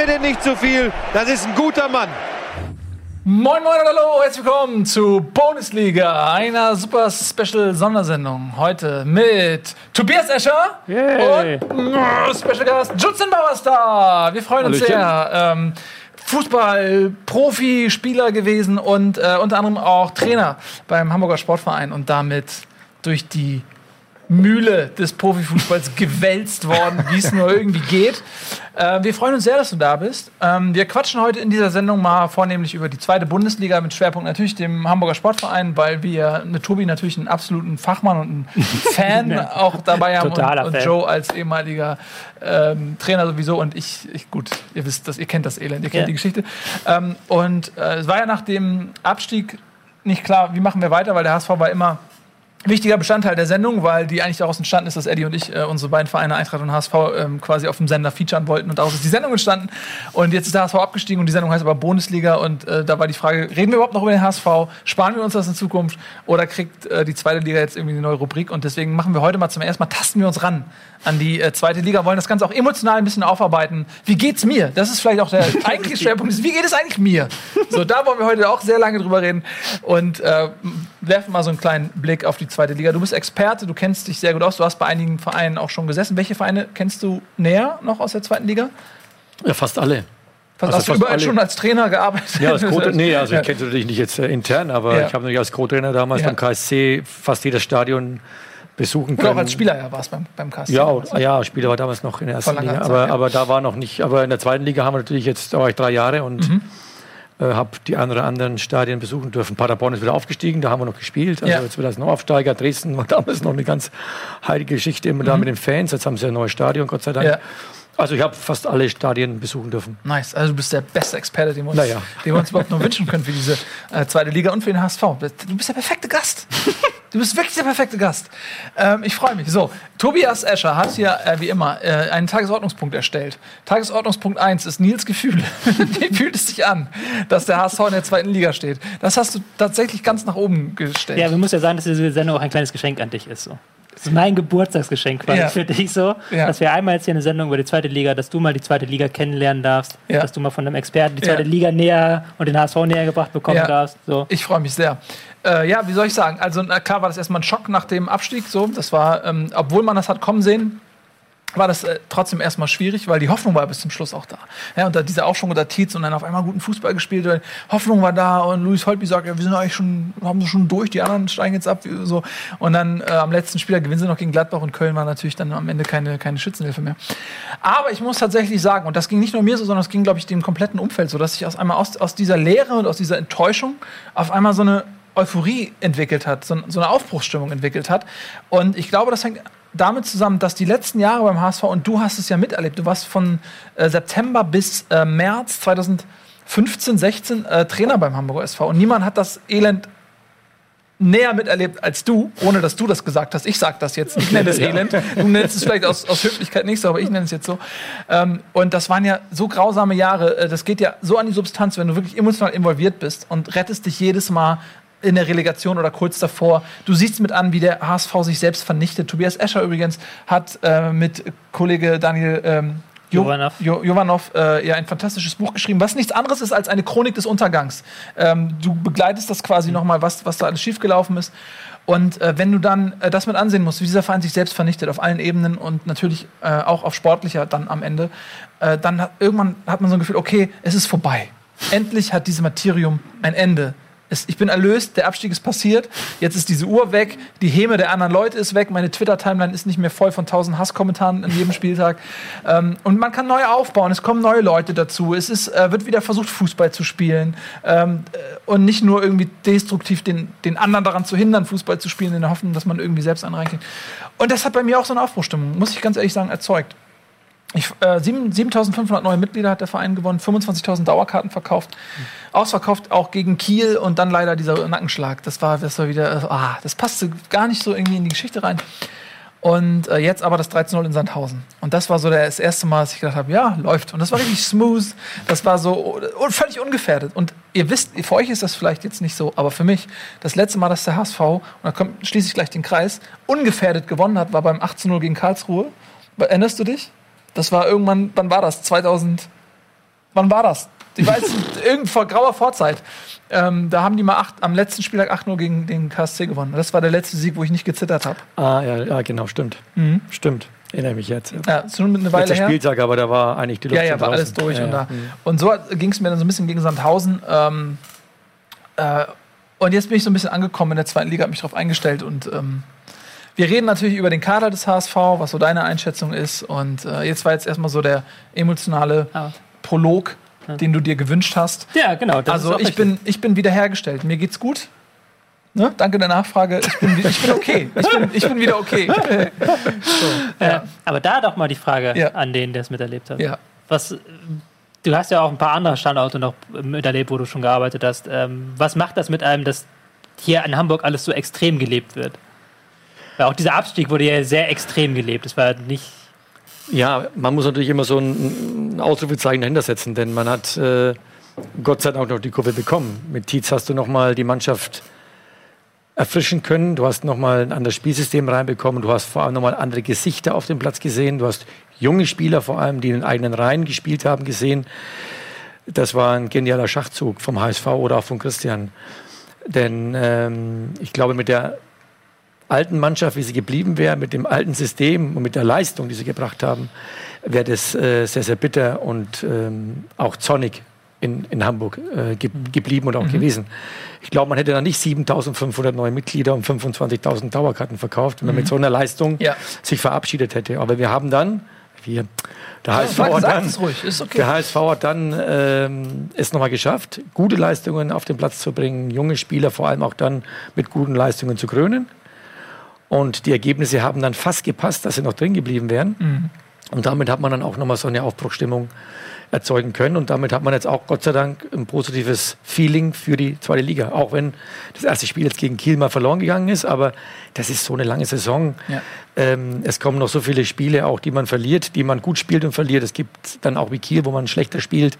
mir denn nicht zu viel. Das ist ein guter Mann. Moin Moin und Hallo, herzlich willkommen zu Bundesliga, einer super Special Sondersendung. Heute mit Tobias Escher Yay. und Special Gast Judson Bauerstar. Wir freuen uns Hallöchen. sehr. Ähm, Fußball, Profi, Spieler gewesen und äh, unter anderem auch Trainer beim Hamburger Sportverein und damit durch die Mühle des Profifußballs gewälzt worden, wie es nur irgendwie geht. Äh, wir freuen uns sehr, dass du da bist. Ähm, wir quatschen heute in dieser Sendung mal vornehmlich über die zweite Bundesliga mit Schwerpunkt natürlich dem Hamburger Sportverein, weil wir mit Tobi natürlich einen absoluten Fachmann und einen Fan auch dabei haben und, Totaler und Fan. Joe als ehemaliger ähm, Trainer sowieso und ich, ich, gut, ihr wisst das, ihr kennt das Elend, ihr kennt Ja. die Geschichte. Ähm, und äh, es war ja nach dem Abstieg nicht klar, wie machen wir weiter, weil der HSV war immer wichtiger Bestandteil der Sendung, weil die eigentlich daraus entstanden ist, dass Eddie und ich äh, unsere beiden Vereine Eintracht und HSV ähm, quasi auf dem Sender featuren wollten und daraus ist die Sendung entstanden. Und jetzt ist der HSV abgestiegen und die Sendung heißt aber Bundesliga und äh, da war die Frage, reden wir überhaupt noch über den HSV? Sparen wir uns das in Zukunft oder kriegt äh, die zweite Liga jetzt irgendwie eine neue Rubrik? Und deswegen machen wir heute mal zum ersten Mal, tasten wir uns ran an die äh, zweite Liga, wollen das Ganze auch emotional ein bisschen aufarbeiten. Wie geht's mir? Das ist vielleicht auch der eigentliche Schwerpunkt. Wie geht es eigentlich mir? So, da wollen wir heute auch sehr lange drüber reden und äh, werfen mal so einen kleinen Blick auf die zweite Liga. Du bist Experte, du kennst dich sehr gut aus, du hast bei einigen Vereinen auch schon gesessen. Welche Vereine kennst du näher noch aus der zweiten Liga? Ja, fast alle. Also hast du überall alle. schon als Trainer gearbeitet? Ja, als Co nee, also ich kenne natürlich nicht jetzt äh, intern, aber Ja. ich habe natürlich als Co-Trainer damals Ja. beim KSC fast jedes Stadion besuchen Und können. auch als Spieler ja warst beim, beim KSC. Ja, und- ja, Spieler war damals noch in der ersten Liga, Zeit, aber, ja. aber da war noch nicht, aber in der zweiten Liga haben wir natürlich jetzt, da war ich drei Jahre und Mhm. Äh, habe die ein oder anderen Stadien besuchen dürfen. Paderborn ist wieder aufgestiegen, da haben wir noch gespielt, also Ja. jetzt wird das noch Aufsteiger. Dresden war damals noch eine ganz heilige Geschichte immer da mit den Fans, jetzt haben sie ein neues Stadion, Gott sei Dank. Mhm. Ja. Also ich habe fast alle Stadien besuchen dürfen. Nice, also du bist der beste Experte, den wir uns, Naja. den wir uns überhaupt nur wünschen können für diese äh, zweite Liga und für den HSV. Du bist der perfekte Gast. Du bist wirklich der perfekte Gast. Ähm, ich freue mich. So, Tobias Escher hat hier, äh, wie immer, äh, einen Tagesordnungspunkt erstellt. Tagesordnungspunkt 1 ist Nils Gefühl. wie fühlt es sich an, dass der HSV in der zweiten Liga steht? Das hast du tatsächlich ganz nach oben gestellt. Ja, wir muss ja sagen, dass diese Sendung auch ein kleines Geschenk an dich ist. So. Das ist mein Geburtstagsgeschenk quasi Ja. für dich so, Ja. dass wir einmal jetzt hier eine Sendung über die zweite Liga, dass du mal die zweite Liga kennenlernen darfst, Ja. dass du mal von einem Experten die zweite Liga näher und den HSV näher gebracht bekommen darfst. So. Ich freue mich sehr. Äh, ja, wie soll ich sagen? Also na, klar war das erstmal ein Schock nach dem Abstieg. So, das war, ähm, obwohl man das hat kommen sehen, war das äh, trotzdem erstmal schwierig, weil die Hoffnung war bis zum Schluss auch da. Ja, und da dieser Aufschwung unter Tietz und dann auf einmal guten Fußball gespielt. weil Hoffnung war da und Luis Holtby sagt, ja, wir sind eigentlich schon, haben sie schon durch, die anderen steigen jetzt ab. So. Und dann äh, am letzten Spieler gewinnen sie noch gegen Gladbach und Köln war natürlich dann am Ende keine, keine Schützenhilfe mehr. Aber ich muss tatsächlich sagen, und das ging nicht nur mir so, sondern es ging, glaube ich, dem kompletten Umfeld so, dass sich aus einmal aus, aus dieser Leere und aus dieser Enttäuschung auf einmal so eine Euphorie entwickelt hat, so, so eine Aufbruchsstimmung entwickelt hat. Und ich glaube, das hängt damit zusammen, dass die letzten Jahre beim HSV, und du hast es ja miterlebt, du warst von äh, September bis äh, März 2015, 16 äh, Trainer beim Hamburger SV. Und niemand hat das Elend näher miterlebt als du, ohne dass du das gesagt hast. Ich sag das jetzt. Ich nenne es Elend. Du nennst es vielleicht aus, aus Höflichkeit nicht so, aber ich nenne es jetzt so. Ähm, und das waren ja so grausame Jahre. Äh, Das geht ja so an die Substanz, wenn du wirklich emotional involviert bist und rettest dich jedes Mal in der Relegation oder kurz davor. Du siehst mit an, wie der HSV sich selbst vernichtet. Tobias Escher übrigens hat äh, mit Kollege Daniel ähm, Jo- Jovanov. Jo Jovanov äh, ja ein fantastisches Buch geschrieben, was nichts anderes ist als eine Chronik des Untergangs. Ähm, du begleitest das quasi nochmal, was, was da alles schiefgelaufen ist. Und äh, wenn du dann äh, das mit ansehen musst, wie dieser Verein sich selbst vernichtet, auf allen Ebenen und natürlich äh, auch auf sportlicher dann am Ende, äh, dann hat, irgendwann hat man so ein Gefühl, okay, es ist vorbei. Endlich hat dieses Materium ein Ende. Es, ich bin erlöst, der Abstieg ist passiert, jetzt ist diese Uhr weg, die Häme der anderen Leute ist weg, meine Twitter-Timeline ist nicht mehr voll von tausend Hasskommentaren an jedem Spieltag. Ähm, und man kann neu aufbauen, es kommen neue Leute dazu, es ist, äh, wird wieder versucht, Fußball zu spielen ähm, äh, und nicht nur irgendwie destruktiv den, den anderen daran zu hindern, Fußball zu spielen, in der Hoffnung, dass man irgendwie selbst einen. Und das hat bei mir auch so eine Aufbruchstimmung, muss ich ganz ehrlich sagen, erzeugt. Ich, äh, sieben- 7.500 neue Mitglieder hat der Verein gewonnen, 25.000 Dauerkarten verkauft, ausverkauft auch gegen Kiel und dann leider dieser Nackenschlag. Das war, das war wieder, äh, ah, das passte gar nicht so irgendwie in die Geschichte rein. Und äh, jetzt aber das 13-0 in Sandhausen. Und das war so das erste Mal, dass ich gedacht habe, ja, läuft. Und das war richtig smooth. Das war so uh, völlig ungefährdet. Und ihr wisst, für euch ist das vielleicht jetzt nicht so, aber für mich, das letzte Mal, dass der HSV, und da kommt, schließe ich gleich den Kreis, ungefährdet gewonnen hat, war beim 18-0 gegen Karlsruhe. Erinnerst du dich? Das war irgendwann, wann war das? 2000 wann war das? Ich weiß, irgend vor grauer Vorzeit. Ähm, da haben die mal acht, am letzten Spieltag 8-0 gegen den KSC gewonnen. Das war der letzte Sieg, wo ich nicht gezittert habe. Ah, ja, ja, genau, stimmt. Mhm. Stimmt. Erinnere mich jetzt. Ja, schon eine Weile Letzter her. Spieltag, aber da war eigentlich die Ja, Luft ja, schon war draußen. alles durch. Ja, und, ja. da. und so ging es mir dann so ein bisschen gegen Sandhausen. Ähm, äh, und jetzt bin ich so ein bisschen angekommen in der zweiten Liga, habe mich darauf eingestellt. Und ähm, wir reden natürlich über den Kader des HSV, was so deine Einschätzung ist. Und äh, jetzt war jetzt erstmal so der emotionale. Prolog, den du dir gewünscht hast. Ja, genau. also ich richtig. bin, ich bin wiederhergestellt. Mir geht's gut. Ne? Danke der Nachfrage. Ich bin, ich bin okay. Ich bin, ich bin wieder okay. so, Äh, aber da doch mal die Frage Ja. an den, der es miterlebt hat. ja. Was, du hast ja auch ein paar andere Standorte noch miterlebt, wo du schon gearbeitet hast. Ähm, was macht das mit einem, dass hier in Hamburg alles so extrem gelebt wird? Weil auch dieser Abstieg wurde ja sehr extrem gelebt. Es war nicht. Ja, man muss natürlich immer so ein, Ausrufezeichen dahinter setzen, denn man hat äh, Gott sei Dank noch die Kurve bekommen. Mit Tietz hast du noch mal die Mannschaft erfrischen können. Du hast noch mal ein anderes Spielsystem reinbekommen. Du hast vor allem noch mal andere Gesichter auf dem Platz gesehen. Du hast junge Spieler vor allem, die in den eigenen Reihen gespielt haben, gesehen. Das war ein genialer Schachzug vom HSV oder auch von Christian. Denn ähm, ich glaube, mit der alten Mannschaft, wie sie geblieben wäre, mit dem alten System und mit der Leistung, die sie gebracht haben, wäre das äh, sehr, sehr bitter und ähm, auch zornig in, in Hamburg äh, ge geblieben und auch gewesen. Ich glaube, man hätte dann nicht 7.500 neue Mitglieder und 25.000 Dauerkarten verkauft, wenn man mit so einer Leistung Ja. sich verabschiedet hätte. Aber wir haben dann, wir, der HSV Sag, hat dann, es ruhig, ist okay. der HSV hat dann ähm, es nochmal geschafft, gute Leistungen auf den Platz zu bringen, junge Spieler vor allem auch dann mit guten Leistungen zu krönen. Und die Ergebnisse haben dann fast gepasst, dass sie noch drin geblieben wären. Und damit hat man dann auch nochmal so eine Aufbruchstimmung erzeugen können. Und damit hat man jetzt auch Gott sei Dank ein positives Feeling für die zweite Liga. Auch wenn das erste Spiel jetzt gegen Kiel mal verloren gegangen ist, aber das ist so eine lange Saison. Ja. Ähm, es kommen noch so viele Spiele, auch die man verliert, die man gut spielt und verliert. Es gibt dann auch wie Kiel, wo man schlechter spielt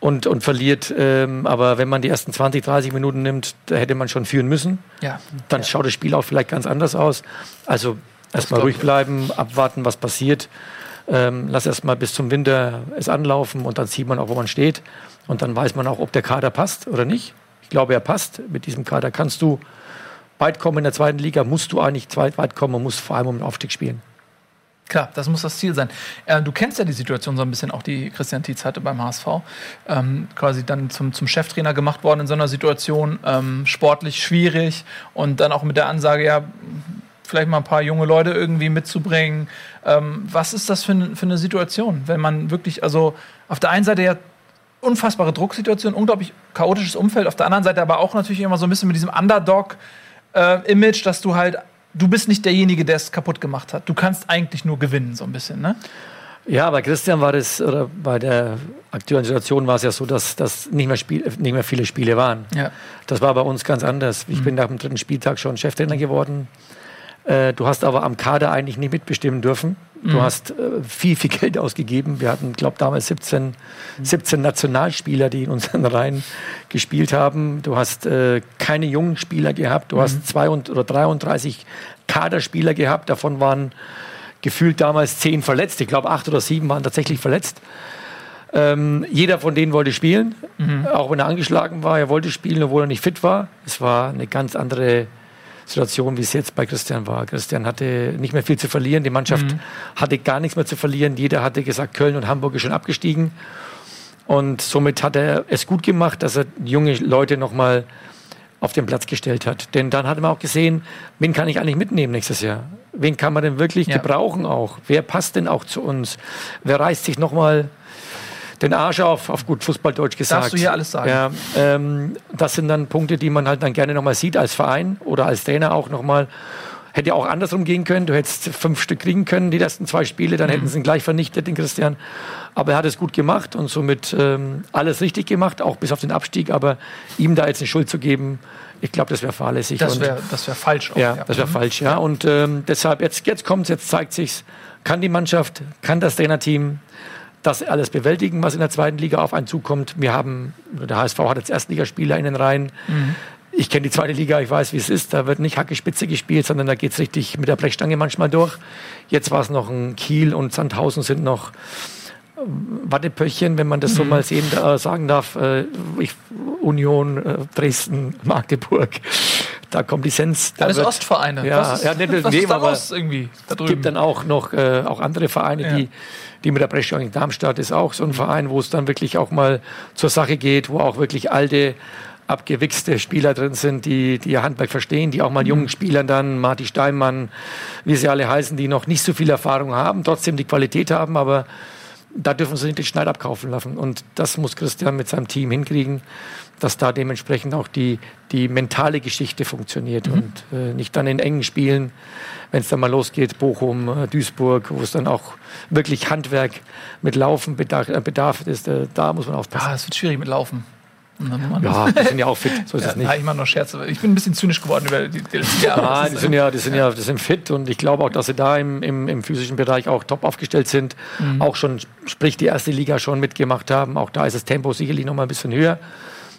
und, und verliert. Ähm, aber wenn man die ersten 20, 30 Minuten nimmt, da hätte man schon führen müssen. Ja. Dann schaut das Spiel auch vielleicht ganz anders aus. Also erstmal ruhig bleiben, abwarten, was passiert. Ähm, lass erstmal bis zum Winter es anlaufen und dann sieht man auch, wo man steht. Und dann weiß man auch, ob der Kader passt oder nicht. Ich glaube, er passt. Mit diesem Kader kannst du weit kommen in der zweiten Liga, musst du eigentlich weit, weit kommen und musst vor allem um den Aufstieg spielen. Klar, das muss das Ziel sein. Äh, du kennst ja die Situation so ein bisschen, auch die Christian Tietz hatte beim HSV. Ähm, quasi dann zum, zum Cheftrainer gemacht worden in so einer Situation. Ähm, sportlich schwierig und dann auch mit der Ansage, ja, vielleicht mal ein paar junge Leute irgendwie mitzubringen. Ähm, was ist das für, für eine Situation, wenn man wirklich, also auf der einen Seite ja unfassbare Drucksituation, unglaublich chaotisches Umfeld, auf der anderen Seite aber auch natürlich immer so ein bisschen mit diesem Underdog-Image, dass du halt, du bist nicht derjenige, der es kaputt gemacht hat. Du kannst eigentlich nur gewinnen, so ein bisschen, ne? Ja, bei Christian war das, oder bei der aktuellen Situation war es ja so, dass, dass nicht, mehr Spiel, nicht mehr viele Spiele waren. Ja. Das war bei uns ganz anders. Ich bin nach dem dritten Spieltag schon Cheftrainer geworden. Äh, du hast aber am Kader eigentlich nicht mitbestimmen dürfen. Du hast äh, viel, viel Geld ausgegeben. Wir hatten, glaube damals 17, 17 Nationalspieler, die in unseren Reihen gespielt haben. Du hast äh, keine jungen Spieler gehabt. Du hast zwei und, oder 33 Kaderspieler gehabt. Davon waren gefühlt damals zehn verletzt. Ich glaube, acht oder sieben waren tatsächlich verletzt. Ähm, jeder von denen wollte spielen, auch wenn er angeschlagen war. Er wollte spielen, obwohl er nicht fit war. Es war eine ganz andere Situation, wie es jetzt bei Christian war. Christian hatte nicht mehr viel zu verlieren. Die Mannschaft hatte gar nichts mehr zu verlieren. Jeder hatte gesagt, Köln und Hamburg ist schon abgestiegen. Und somit hat er es gut gemacht, dass er junge Leute nochmal auf den Platz gestellt hat. Denn dann hat man auch gesehen, wen kann ich eigentlich mitnehmen nächstes Jahr? Wen kann man denn wirklich Ja. gebrauchen auch? Wer passt denn auch zu uns? Wer reißt sich nochmal den Arsch auf, auf gut Fußballdeutsch gesagt? Darfst du hier alles sagen. Ja, ähm, das sind dann Punkte, die man halt dann gerne nochmal sieht als Verein oder als Trainer auch nochmal. Hätte auch andersrum gehen können. Du hättest fünf Stück kriegen können, die ersten zwei Spiele, dann hätten sie ihn gleich vernichtet, den Christian. Aber er hat es gut gemacht und somit ähm, alles richtig gemacht, auch bis auf den Abstieg. Aber ihm da jetzt eine Schuld zu geben, ich glaube, das wäre fahrlässig. Das wäre wär falsch. Auch, ja, das wäre Mhm. falsch, ja. Und ähm, deshalb, jetzt, jetzt kommt jetzt zeigt sich's, kann die Mannschaft, kann das Trainerteam das alles bewältigen, was in der zweiten Liga auf einen zukommt. Wir haben, der HSV hat jetzt Erstligaspieler in den Reihen. Ich kenne die zweite Liga, ich weiß, wie es ist. Da wird nicht Hacke Spitze gespielt, sondern da geht's richtig mit der Blechstange manchmal durch. Jetzt war es noch ein Kiel und Sandhausen sind noch Wattepöchchen, wenn man das so mal sehen, äh, sagen darf. Äh, ich, Union, äh, Dresden, Magdeburg. Da kommt die Sens. Da Alles wird- Ostvereine. Ja, ist, ja, nee, was nee, ist da aber los irgendwie da Es drüben? gibt dann auch noch äh, auch andere Vereine, Ja. die, die mit der Brescia in Darmstadt ist auch so ein Verein, wo es dann wirklich auch mal zur Sache geht, wo auch wirklich alte, abgewichste Spieler drin sind, die, die ihr Handwerk verstehen, die auch mal jungen Spielern dann, Marty Steinmann, wie sie alle heißen, die noch nicht so viel Erfahrung haben, trotzdem die Qualität haben, aber da dürfen sie nicht den Schneid abkaufen lassen. Und das muss Christian mit seinem Team hinkriegen, dass da dementsprechend auch die, die mentale Geschichte funktioniert und äh, nicht dann in engen Spielen, wenn es dann mal losgeht, Bochum, äh, Duisburg, wo es dann auch wirklich Handwerk mit Laufen bedarf, äh, bedarf ist, äh, da muss man aufpassen. ah, es wird schwierig mit Laufen. Ja, die sind ja auch fit, so ist Ja, es nicht. na, ich mache noch Scherze. Ich bin ein bisschen zynisch geworden über die, die letzten Jahre. Nein, die sind ja, die sind ja, die sind fit und ich glaube auch, dass sie da im, im, im physischen Bereich auch top aufgestellt sind. Auch schon, sprich die erste Liga schon mitgemacht haben. Auch da ist das Tempo sicherlich noch mal ein bisschen höher,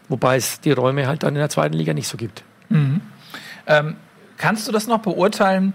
wobei es die Räume halt dann in der zweiten Liga nicht so gibt. Ähm, kannst du das noch beurteilen,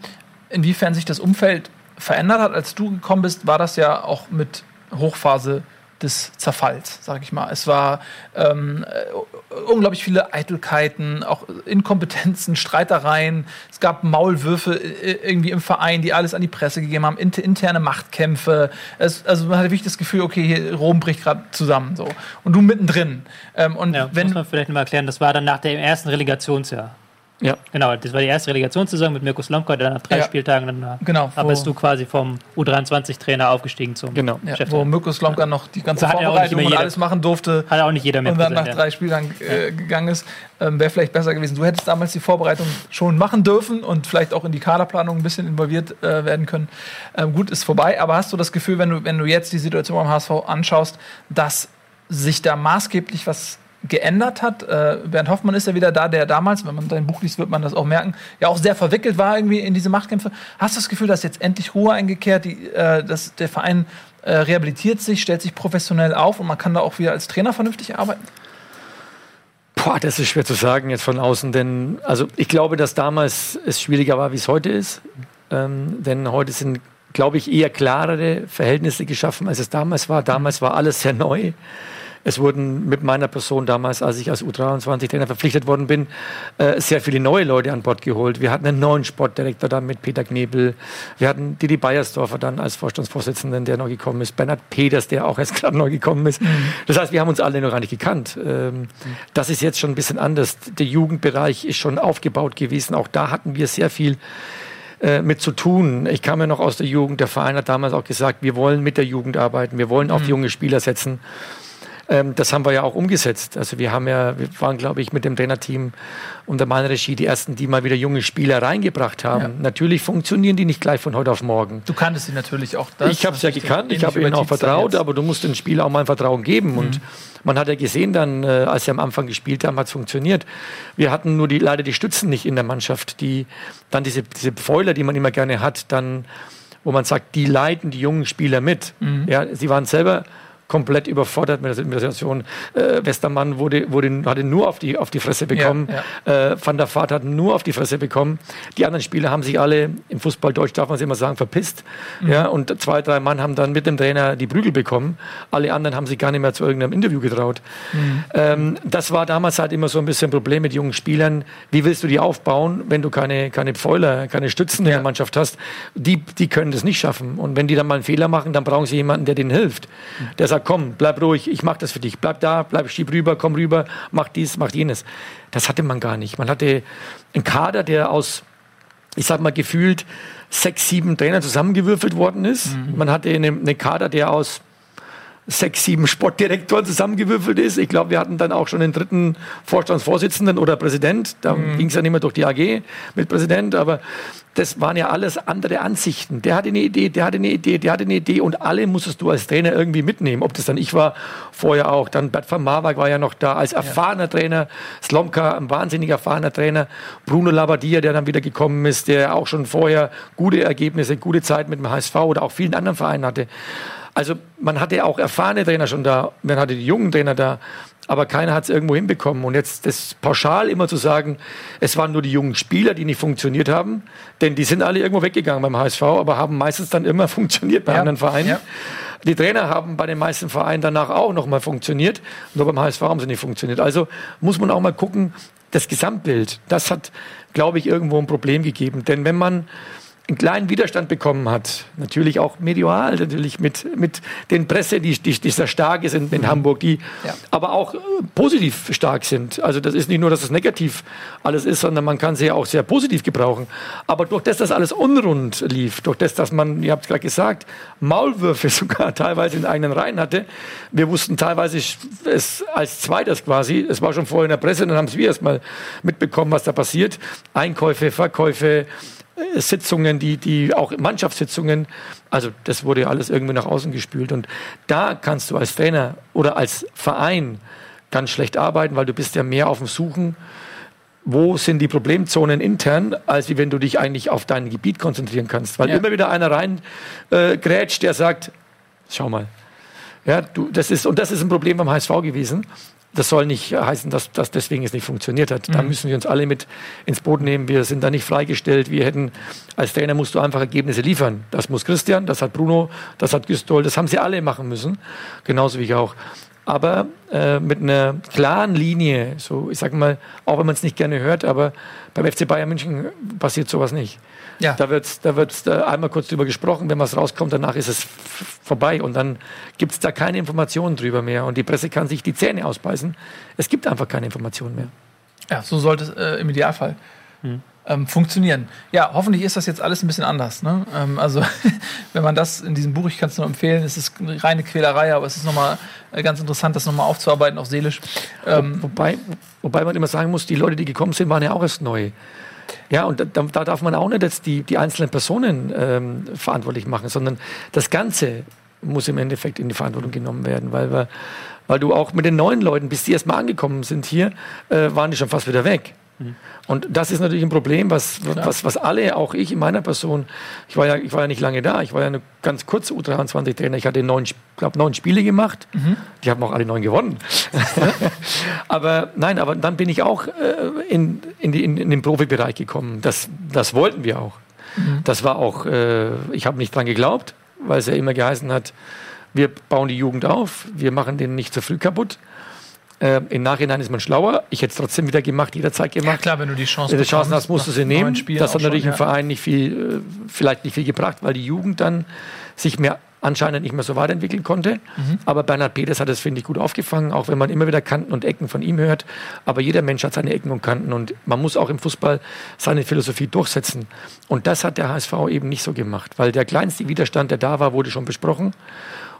inwiefern sich das Umfeld verändert hat? Als du gekommen bist, war das ja auch mit Hochphase des Zerfalls, sag ich mal. Es war ähm, äh, unglaublich viele Eitelkeiten, auch Inkompetenzen, Streitereien. Es gab Maulwürfe äh, irgendwie im Verein, die alles an die Presse gegeben haben, inter, interne Machtkämpfe. Es, also man hatte wirklich das Gefühl, okay, hier Rom bricht gerade zusammen. So. Und du mittendrin. Ähm, und Ja, wenn muss man vielleicht mal erklären, das war dann nach dem ersten Relegationsjahr. Ja. Genau, das war die erste Relegationssaison mit Mirko Slomka, der nach drei Ja. Spieltagen dann war. Genau, Da bist du quasi vom U23-Trainer aufgestiegen zum Genau. Ja, Chef. wo Mirko Slomka noch die ganze hat ja Vorbereitung und alles machen durfte Hat auch nicht jeder mehr und dann nach drei Spielern äh, gegangen ist, ähm, wäre vielleicht besser gewesen. Du hättest damals die Vorbereitung schon machen dürfen und vielleicht auch in die Kaderplanung ein bisschen involviert äh, werden können. Ähm, gut, ist vorbei, aber hast du das Gefühl, wenn du, wenn du jetzt die Situation beim HSV anschaust, dass sich da maßgeblich was geändert hat. Äh, Bernd Hoffmann ist ja wieder da, der damals, wenn man dein Buch liest, wird man das auch merken, ja auch sehr verwickelt war irgendwie in diese Machtkämpfe. Hast du das Gefühl, dass jetzt endlich Ruhe eingekehrt, die, äh, dass der Verein äh, rehabilitiert sich, stellt sich professionell auf und man kann da auch wieder als Trainer vernünftig arbeiten? Boah, das ist schwer zu sagen jetzt von außen, denn also ich glaube, dass damals es schwieriger war, wie es heute ist. Ähm, denn heute sind, glaube ich, eher klarere Verhältnisse geschaffen, als es damals war. Damals war alles sehr neu. Es wurden mit meiner Person damals, als ich als U23-Trainer verpflichtet worden bin, äh, sehr viele neue Leute an Bord geholt. Wir hatten einen neuen Sportdirektor dann mit Peter Knebel. Wir hatten Didi Beiersdorfer dann als Vorstandsvorsitzenden, der neu gekommen ist. Bernhard Peters, der auch erst gerade neu gekommen ist. Das heißt, wir haben uns alle noch gar nicht gekannt. Ähm, das ist jetzt schon ein bisschen anders. Der Jugendbereich ist schon aufgebaut gewesen. Auch da hatten wir sehr viel äh, mit zu tun. Ich kam ja noch aus der Jugend. Der Verein hat damals auch gesagt, wir wollen mit der Jugend arbeiten. Wir wollen auf junge Spieler setzen. Ähm, das haben wir ja auch umgesetzt. Also wir haben ja, wir waren, glaube ich, mit dem Trainerteam unter meiner Regie die ersten, die mal wieder junge Spieler reingebracht haben. Ja. Natürlich funktionieren die nicht gleich von heute auf morgen. Du kanntest sie natürlich auch. Das ich habe es ja gekannt, ich habe ihnen auch vertraut, aber du musst den Spieler auch mal ein Vertrauen geben. Und man hat ja gesehen dann, äh, als sie am Anfang gespielt haben, hat es funktioniert. Wir hatten nur die, leider die Stützen nicht in der Mannschaft, die dann diese, diese Pfeiler, die man immer gerne hat, dann, wo man sagt, die leiten die jungen Spieler mit. Ja, sie waren selber komplett überfordert mit der Situation. Äh, Westermann wurde, wurde, hatte nur auf die, auf die Fresse bekommen. Äh, Van der Vaart hat nur auf die Fresse bekommen. Die anderen Spieler haben sich alle, im Fußballdeutsch darf man es immer sagen, verpisst. Ja, und zwei, drei Mann haben dann mit dem Trainer die Prügel bekommen. Alle anderen haben sich gar nicht mehr zu irgendeinem Interview getraut. Ähm, das war damals halt immer so ein bisschen ein Problem mit jungen Spielern. Wie willst du die aufbauen, wenn du keine, keine Pfeiler, keine Stützen in der Mannschaft hast? Die, die können das nicht schaffen. Und wenn die dann mal einen Fehler machen, dann brauchen sie jemanden, der denen hilft. Der sagt, komm, bleib ruhig, ich mach das für dich. Bleib da, bleib, schieb rüber, komm rüber, mach dies, mach jenes. Das hatte man gar nicht. Man hatte einen Kader, der aus, ich sag mal, gefühlt sechs, sieben Trainern zusammengewürfelt worden ist. Man hatte einen, einen Kader, der aus sechs, sieben Sportdirektoren zusammengewürfelt ist. Ich glaube, wir hatten dann auch schon den dritten Vorstandsvorsitzenden oder Präsident. Da ging es ja nicht mehr durch die AG mit Präsident, aber das waren ja alles andere Ansichten. Der hatte eine Idee, der hatte eine Idee, der hatte eine Idee und alle musstest du als Trainer irgendwie mitnehmen. Ob das dann ich war, vorher auch. Dann Bert van Marwijk war ja noch da als erfahrener Trainer. Slomka, ein wahnsinnig erfahrener Trainer. Bruno Labbadia, der dann wieder gekommen ist, der auch schon vorher gute Ergebnisse, gute Zeit mit dem HSV oder auch vielen anderen Vereinen hatte. Also man hatte auch erfahrene Trainer schon da, man hatte die jungen Trainer da, aber keiner hat es irgendwo hinbekommen. Und jetzt das pauschal immer zu sagen, es waren nur die jungen Spieler, die nicht funktioniert haben, denn die sind alle irgendwo weggegangen beim HSV, aber haben meistens dann immer funktioniert bei Ja, anderen Vereinen. ja. Die Trainer haben bei den meisten Vereinen danach auch nochmal funktioniert, nur beim HSV haben sie nicht funktioniert. Also muss man auch mal gucken, das Gesamtbild, das hat, glaube ich, irgendwo ein Problem gegeben. Denn wenn man einen kleinen Widerstand bekommen hat. Natürlich auch medial, natürlich mit, mit den Presse, die, die, die sehr stark ist in, mhm. Hamburg, die ja. aber auch äh, positiv stark sind. Also das ist nicht nur, dass es negativ alles ist, sondern man kann sie ja auch sehr positiv gebrauchen. Aber durch das, dass alles unrund lief, durch das, dass man, ihr habt es gerade gesagt, Maulwürfe sogar teilweise in eigenen Reihen hatte, wir wussten teilweise es als zweites quasi, es war schon vorher in der Presse, dann haben es wir erstmal mitbekommen, was da passiert. Einkäufe, Verkäufe, Sitzungen, die, die auch Mannschaftssitzungen, also das wurde alles irgendwie nach außen gespült. Und da kannst du als Trainer oder als Verein ganz schlecht arbeiten, weil du bist ja mehr auf dem Suchen, wo sind die Problemzonen intern, als wie wenn du dich eigentlich auf dein Gebiet konzentrieren kannst. Weil ja. immer wieder einer rein äh, grätscht, der sagt, schau mal, ja, du, das ist, und das ist ein Problem beim HSV gewesen das soll nicht heißen, dass das deswegen es nicht funktioniert hat. Mhm. Da müssen wir uns alle mit ins Boot nehmen. Wir sind da nicht freigestellt. Wir hätten, als Trainer musst du einfach Ergebnisse liefern. Das muss Christian, das hat Bruno, das hat Güstol, das haben sie alle machen müssen. Genauso wie ich auch. Aber äh, mit einer klaren Linie, so ich sag mal, auch wenn man es nicht gerne hört, aber beim FC Bayern München passiert sowas nicht. Ja. Da wird da wird's da einmal kurz drüber gesprochen, wenn was rauskommt, danach ist es vorbei und dann gibt es da keine Informationen drüber mehr und die Presse kann sich die Zähne ausbeißen. Es gibt einfach keine Informationen mehr. Ja, so sollte es äh, im Idealfall hm. ähm, funktionieren. Ja, hoffentlich ist das jetzt alles ein bisschen anders. Ne? Ähm, also, wenn man das in diesem Buch, ich kann es nur empfehlen, es ist eine reine Quälerei, aber es ist nochmal äh, ganz interessant, das nochmal aufzuarbeiten, auch seelisch. Ähm, wobei, wobei man immer sagen muss, die Leute, die gekommen sind, waren ja auch erst neu. Ja, und da, da darf man auch nicht jetzt die, die einzelnen Personen ähm, verantwortlich machen, sondern das Ganze muss im Endeffekt in die Verantwortung genommen werden, weil wir, weil du auch mit den neuen Leuten, bis die erstmal angekommen sind hier, äh, waren die schon fast wieder weg. Und das ist natürlich ein Problem, was, was, was alle, auch ich in meiner Person, ich war ja, ich war ja nicht lange da, ich war ja eine ganz kurze U23-Trainer, ich hatte neun, glaub, neun Spiele gemacht, mhm. die haben auch alle neun gewonnen. aber nein, aber dann bin ich auch äh, in, in, die, in, in, den Profibereich gekommen. Das, das wollten wir auch. Mhm. Das war auch, äh, ich habe nicht dran geglaubt, weil es ja immer geheißen hat, wir bauen die Jugend auf, wir machen den nicht zu früh kaputt. Äh, Im Nachhinein ist man schlauer. Ich hätte es trotzdem wieder gemacht, jederzeit gemacht. Ja, klar, wenn du die Chance Wenn du Chancen hast, musst du sie nehmen. Das hat natürlich schon, im Verein nicht viel, äh, vielleicht nicht viel gebracht, weil die Jugend dann sich mehr anscheinend nicht mehr so weiterentwickeln konnte. Mhm. Aber Bernhard Peters hat das, finde ich, gut aufgefangen, auch wenn man immer wieder Kanten und Ecken von ihm hört. Aber jeder Mensch hat seine Ecken und Kanten und man muss auch im Fußball seine Philosophie durchsetzen. Und das hat der HSV eben nicht so gemacht, weil der kleinste Widerstand, der da war, wurde schon besprochen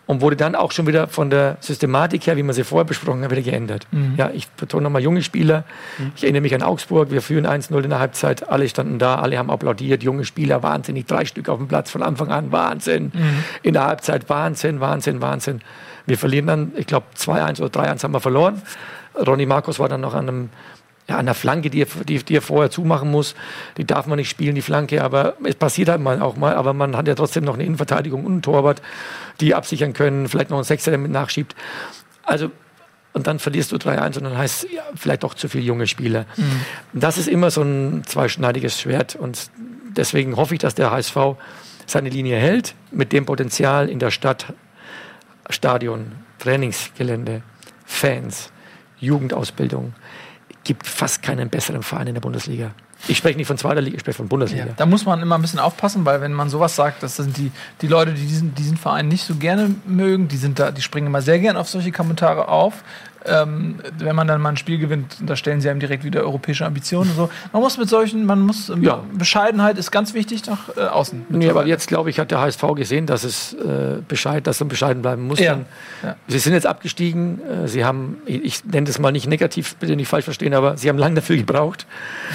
und wurde dann auch schon wieder von der Systematik her, wie man sie vorher besprochen hat, wieder geändert. Mhm. Ja, ich betone nochmal junge Spieler. Mhm. Ich erinnere mich an Augsburg, wir führen 1-0 in der Halbzeit, alle standen da, alle haben applaudiert, junge Spieler, wahnsinnig, drei Stück auf dem Platz von Anfang an, Wahnsinn. Mhm. In der Halbzeit, Wahnsinn, Wahnsinn, Wahnsinn. Wir verlieren dann, ich glaube, 2-1 oder 3-1 haben wir verloren. Ronny Markus war dann noch an einem ja, an der Flanke, die er, die, die er vorher zumachen muss, die darf man nicht spielen, die Flanke, aber es passiert halt mal auch mal, aber man hat ja trotzdem noch eine Innenverteidigung und einen Torwart, die absichern können, vielleicht noch einen Sechser, der mit nachschiebt. Also, und dann verlierst du 3-1 und dann heißt es ja, vielleicht doch zu viele junge Spieler. Mhm. Das ist immer so ein zweischneidiges Schwert und deswegen hoffe ich, dass der HSV seine Linie hält mit dem Potenzial in der Stadt, Stadion, Trainingsgelände, Fans, Jugendausbildung gibt fast keinen besseren Verein in der Bundesliga. Ich spreche nicht von zweiter Liga, ich spreche von Bundesliga. Ja, da muss man immer ein bisschen aufpassen, weil wenn man sowas sagt, das sind die, die Leute, die diesen, diesen Verein nicht so gerne mögen, die sind da, die springen immer sehr gern auf solche Kommentare auf ähm, wenn man dann mal ein Spiel gewinnt, da stellen sie einem direkt wieder europäische Ambitionen und so. Man muss mit solchen, man muss, ähm, ja. Bescheidenheit ist ganz wichtig nach äh, außen. Nee, aber jetzt, glaube ich, hat der HSV gesehen, dass es äh, Bescheid, dass man bescheiden bleiben muss. Ja. Ja. Sie sind jetzt abgestiegen, äh, sie haben, ich nenne das mal nicht negativ, bitte nicht falsch verstehen, aber sie haben lange dafür gebraucht.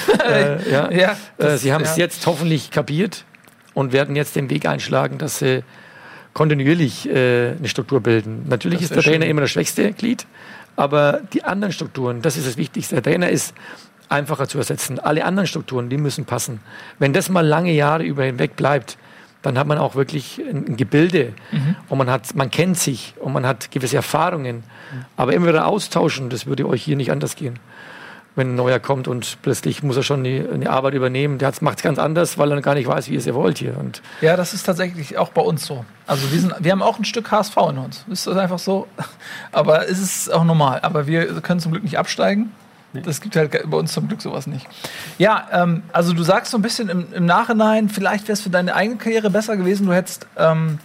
äh, ja. ja äh, sie haben es jetzt hoffentlich kapiert und werden jetzt den Weg einschlagen, dass sie kontinuierlich äh, eine Struktur bilden. Natürlich das ist der Trainer immer das schwächste Glied, aber die anderen Strukturen, das ist das Wichtigste. Der Trainer ist einfacher zu ersetzen. Alle anderen Strukturen, die müssen passen. Wenn das mal lange Jahre über hinweg bleibt, dann hat man auch wirklich ein Gebilde mhm. und man hat, man kennt sich und man hat gewisse Erfahrungen. Mhm. Aber immer wieder austauschen, das würde euch hier nicht anders gehen. Wenn ein neuer kommt und plötzlich muss er schon die, eine Arbeit übernehmen. Der macht es ganz anders, weil er gar nicht weiß, wie es ihr wollt hier. Und Ja, das ist tatsächlich auch bei uns so. Also wir, sind, wir haben auch ein Stück HSV in uns. Ist das einfach so? Aber es ist auch normal. Aber wir können zum Glück nicht absteigen. Das gibt halt bei uns zum Glück sowas nicht. Ja, ähm, also du sagst so ein bisschen im, im Nachhinein, vielleicht wäre es für deine eigene Karriere besser gewesen, du hättest ähm,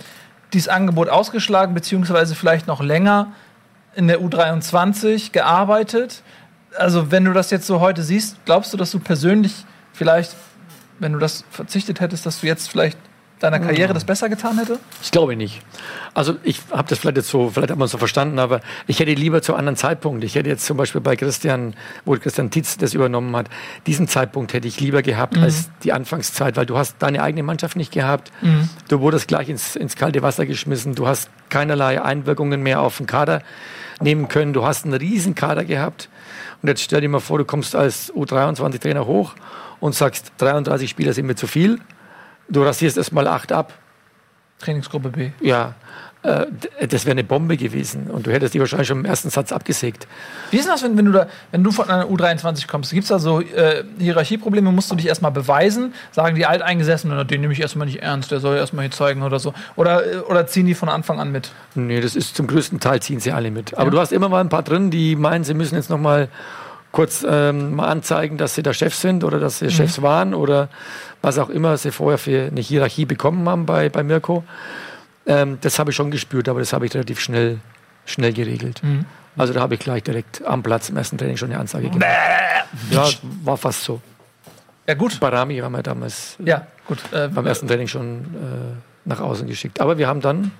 dieses Angebot ausgeschlagen, beziehungsweise vielleicht noch länger in der U23 gearbeitet. Also wenn du das jetzt so heute siehst, glaubst du, dass du persönlich vielleicht, wenn du das verzichtet hättest, dass du jetzt vielleicht deiner Karriere das besser getan hätte? Ich glaube nicht. Also ich habe das vielleicht jetzt so, vielleicht hat man es so verstanden, aber ich hätte lieber zu anderen Zeitpunkt. Ich hätte jetzt zum Beispiel bei Christian, wo Christian Tietz das übernommen hat, diesen Zeitpunkt hätte ich lieber gehabt als die Anfangszeit, weil du hast deine eigene Mannschaft nicht gehabt. Du wurdest gleich ins, ins kalte Wasser geschmissen. Du hast keinerlei Einwirkungen mehr auf den Kader nehmen können. Du hast einen riesen Kader gehabt. Und jetzt stell dir mal vor, du kommst als U23-Trainer hoch und sagst, 33 Spieler sind mir zu viel. Du rasierst erst mal acht ab. Trainingsgruppe B. Ja, äh, das wäre eine Bombe gewesen. Und du hättest die wahrscheinlich schon im ersten Satz abgesägt. Wie ist denn das, wenn, wenn, du da, wenn du von einer U23 kommst? Gibt es da so äh, Hierarchieprobleme? Musst du dich erstmal beweisen? Sagen die Alteingesessenen, "Na, den nehme ich erstmal nicht ernst, der soll erstmal hier zeigen oder so? Oder, äh, oder ziehen die von Anfang an mit? Nee, das ist zum größten Teil ziehen sie alle mit. Aber du hast immer mal ein paar drin, die meinen, sie müssen jetzt noch mal kurz ähm, mal anzeigen, dass sie der Chef sind oder dass sie Chefs waren oder was auch immer sie vorher für eine Hierarchie bekommen haben bei, bei Mirko. Ähm, das habe ich schon gespürt, aber das habe ich relativ schnell, schnell geregelt. Also da habe ich gleich direkt am Platz im ersten Training schon eine Ansage gemacht. Ja, war fast so. Ja, gut. Barami haben wir damals Ja, gut. Äh, beim ersten Training schon äh, nach außen geschickt. Aber wir haben dann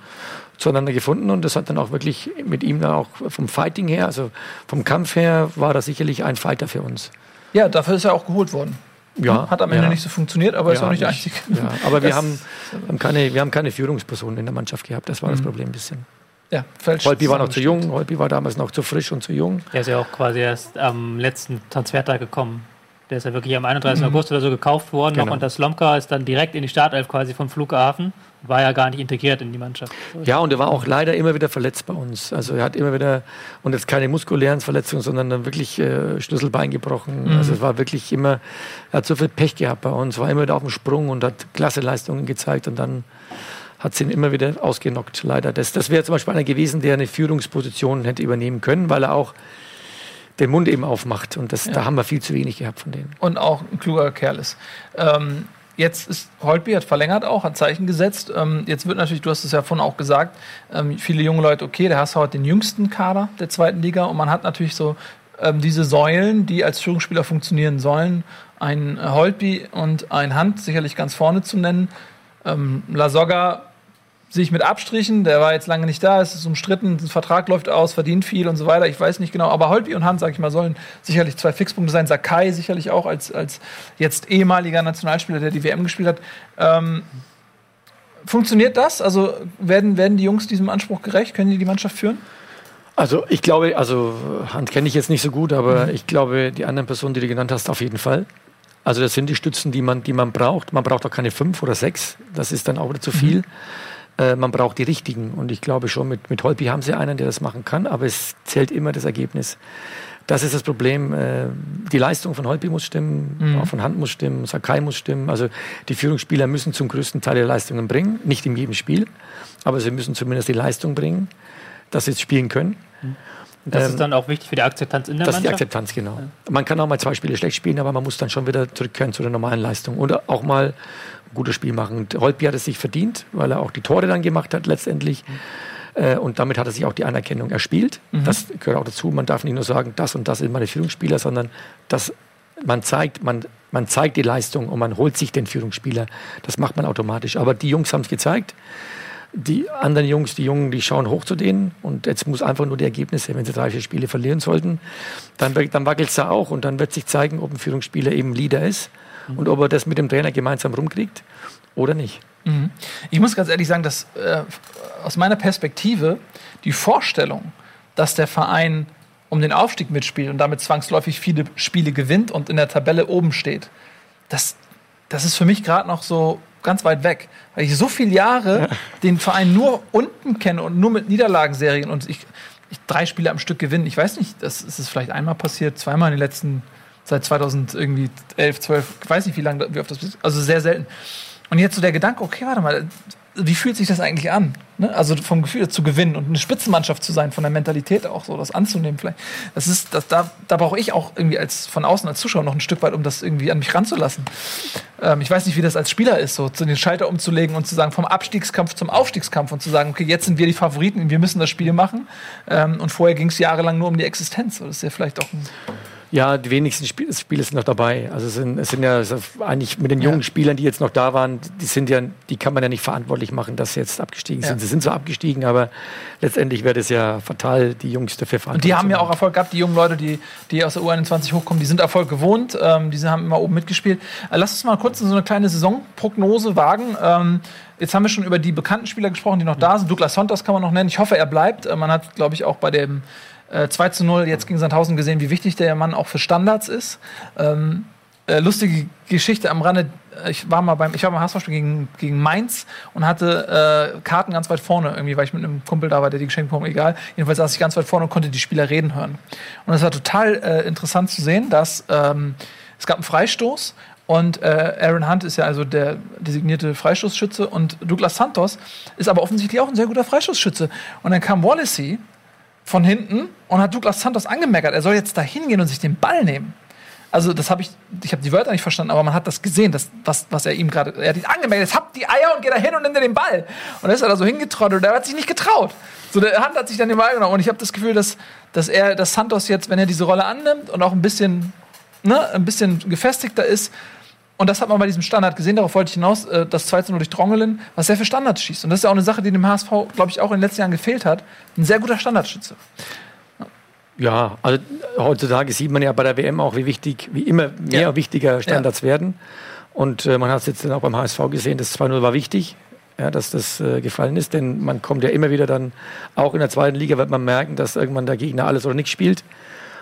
zueinander gefunden und das hat dann auch wirklich mit ihm dann auch vom Fighting her, also vom Kampf her, war er sicherlich ein Fighter für uns. ja, dafür ist er auch geholt worden. Ja, Hat am Ende ja. nicht so funktioniert, aber ist Ja, auch nicht der Einzige. Ja, aber wir Das- haben, haben keine, wir haben keine Führungspersonen in der Mannschaft gehabt. Das war das Problem ein bisschen. Ja, falsch Holpi war noch zu jung, Holpi war damals noch zu frisch und zu jung. Der ist ja auch quasi erst am letzten Transfertag gekommen. Der ist ja wirklich am 31. August oder so gekauft worden, noch Genau. unter Slomka, ist dann direkt in die Startelf quasi vom Flughafen. War ja gar nicht integriert in die Mannschaft. Ja, und er war auch leider immer wieder verletzt bei uns. Also er hat immer wieder, und jetzt keine muskulären Verletzungen, sondern dann wirklich äh, Schlüsselbein gebrochen. Also es war wirklich immer, er hat so viel Pech gehabt bei uns, war immer wieder auf dem Sprung und hat klasse Leistungen gezeigt und dann hat sie ihn immer wieder ausgenockt, leider. Das, das wäre zum Beispiel einer gewesen, der eine Führungsposition hätte übernehmen können, weil er auch den Mund eben aufmacht. Und das, da haben wir viel zu wenig gehabt von denen. und auch ein kluger Kerl ist. Ähm, jetzt ist Holtby hat verlängert auch, hat Zeichen gesetzt. Ähm, jetzt wird natürlich, du hast es ja vorhin auch gesagt, ähm, viele junge Leute, okay, der HSV hat den jüngsten Kader der zweiten Liga und man hat natürlich so ähm, diese Säulen, die als Führungsspieler funktionieren sollen. Ein äh, Holtby und ein Hand sicherlich ganz vorne zu nennen. Ähm, Lasogga sehe ich mit Abstrichen, der war jetzt lange nicht da, es ist umstritten, der Vertrag läuft aus, verdient viel und so weiter, ich weiß nicht genau, aber Holtby und Hand, sag ich mal, sollen sicherlich zwei Fixpunkte sein. Sakai sicherlich auch als, als jetzt ehemaliger Nationalspieler, der die WM gespielt hat. Ähm, funktioniert das? Also werden, werden die Jungs diesem Anspruch gerecht? Können die die Mannschaft führen? Also ich glaube, also Hand kenne ich jetzt nicht so gut, aber ich glaube, die anderen Personen, die du genannt hast, auf jeden Fall. Also das sind die Stützen, die man, die man braucht. Man braucht auch keine fünf oder sechs. Das ist dann auch wieder zu viel. Äh, man braucht die richtigen. Und ich glaube schon, mit, mit Holpi haben sie einen, der das machen kann, aber es zählt immer das Ergebnis. Das ist das Problem. Äh, die Leistung von Holpi muss stimmen, auch von Hand muss stimmen, Sakai muss stimmen. Also die Führungsspieler müssen zum größten Teil die Leistungen bringen, nicht in jedem Spiel, aber sie müssen zumindest die Leistung bringen, dass sie es spielen können. Und das Ähm, ist dann auch wichtig für die Akzeptanz in der Das ist die Mannschaft. Akzeptanz, genau. Man kann auch mal zwei Spiele schlecht spielen, aber man muss dann schon wieder zurückkehren zu der normalen Leistung. Oder auch mal gutes Spiel machen. Holtby hat es sich verdient, weil er auch die Tore dann gemacht hat letztendlich. Äh, Und damit hat er sich auch die Anerkennung erspielt. Das gehört auch dazu. Man darf nicht nur sagen, das und das sind meine Führungsspieler, sondern das, man, zeigt, man, man zeigt die Leistung und man holt sich den Führungsspieler. Das macht man automatisch. Aber die Jungs haben es gezeigt. Die anderen Jungs, die Jungen, die schauen hoch zu denen und jetzt muss einfach nur die Ergebnisse, wenn sie drei, vier Spiele verlieren sollten, dann, dann wackelt es da auch und dann wird sich zeigen, ob ein Führungsspieler eben Leader ist und ob er das mit dem Trainer gemeinsam rumkriegt oder nicht. Ich muss ganz ehrlich sagen, dass äh, aus meiner Perspektive die Vorstellung, dass der Verein um den Aufstieg mitspielt und damit zwangsläufig viele Spiele gewinnt und in der Tabelle oben steht, das, das ist für mich gerade noch so ganz weit weg. Weil ich so viele Jahre den Verein nur unten kenne und nur mit Niederlagenserien und ich drei Spiele am Stück gewinnen. Ich weiß nicht, das ist es vielleicht einmal passiert, zweimal in den letzten, seit 2000 irgendwie 11, 12, ich weiß nicht, wie lange, wie oft das. Also sehr selten. Und jetzt so der Gedanke, okay, warte mal, wie fühlt sich das eigentlich an? Ne? Also vom Gefühl zu gewinnen und eine Spitzenmannschaft zu sein, von der Mentalität auch so, das anzunehmen vielleicht. Das ist, das, da, da brauche ich auch irgendwie als von außen als Zuschauer noch ein Stück weit, um das irgendwie an mich ranzulassen. Ähm, ich weiß nicht, wie das als Spieler ist, so den Schalter umzulegen und zu sagen, vom Abstiegskampf zum Aufstiegskampf und zu sagen, okay, jetzt sind wir die Favoriten, wir müssen das Spiel machen. Ähm, und vorher ging es jahrelang nur um die Existenz. Das ist ja vielleicht auch ein ja, die wenigsten Spiel Spiele sind noch dabei. Also es sind, es sind ja eigentlich mit den jungen ja. Spielern, die jetzt noch da waren, die sind ja, die kann man ja nicht verantwortlich machen, dass sie jetzt abgestiegen ja. sind. Sie sind zwar abgestiegen, aber letztendlich wäre es ja fatal, die Jungs dafür verantwortlich. Und die haben ja auch Erfolg gehabt, die jungen Leute, die, die aus der U21 hochkommen, die sind Erfolg gewohnt, ähm, die haben immer oben mitgespielt. Äh, lass uns mal kurz so eine kleine Saisonprognose wagen. Ähm, Jetzt haben wir schon über die bekannten Spieler gesprochen, die noch da sind. Douglas Santos kann man noch nennen. Ich hoffe, er bleibt. Äh, man hat, glaube ich, auch bei dem äh, 2 zu 0 jetzt gegen Sandhausen gesehen, wie wichtig der Mann auch für Standards ist. Ähm, äh, lustige Geschichte am Rande. Ich war mal beim, ich war beim HSV gegen, gegen Mainz und hatte äh, Karten ganz weit vorne, irgendwie, weil ich mit einem Kumpel da war, der die geschenkt bekommen, egal. Jedenfalls saß ich ganz weit vorne und konnte die Spieler reden hören. Und es war total äh, interessant zu sehen, dass ähm, es gab einen Freistoß und äh, Aaron Hunt ist ja also der designierte Freistoßschütze und Douglas Santos ist aber offensichtlich auch ein sehr guter Freistoßschütze. Und dann kam Wallacey von hinten und hat Douglas Santos angemerkt, er soll jetzt da hingehen und sich den Ball nehmen. Also das habe ich, ich habe die Wörter nicht verstanden, aber man hat das gesehen, dass, was, was er ihm gerade, er hat ihn angemerkt, jetzt habt die Eier und geht da hin und nimmt den Ball. Und dann ist er da so hingetrottelt er hat sich nicht getraut. So, der Hand hat sich dann den Ball genommen und ich habe das Gefühl, dass, dass er, dass Santos jetzt, wenn er diese Rolle annimmt und auch ein bisschen, ne, ein bisschen gefestigter ist, und das hat man bei diesem Standard gesehen, darauf wollte ich hinaus, äh, das 2 0 durch Drongelen, was sehr für Standards schießt. Und das ist ja auch eine Sache, die dem HSV, glaube ich, auch in den letzten Jahren gefehlt hat. Ein sehr guter Standardschütze. Ja, also heutzutage sieht man ja bei der WM auch, wie wichtig, wie immer mehr ja. wichtiger Standards ja. werden. Und äh, man hat es jetzt dann auch beim HSV gesehen, das 2-0 war wichtig, ja, dass das äh, gefallen ist, denn man kommt ja immer wieder dann, auch in der zweiten Liga wird man merken, dass irgendwann der Gegner alles oder nichts spielt.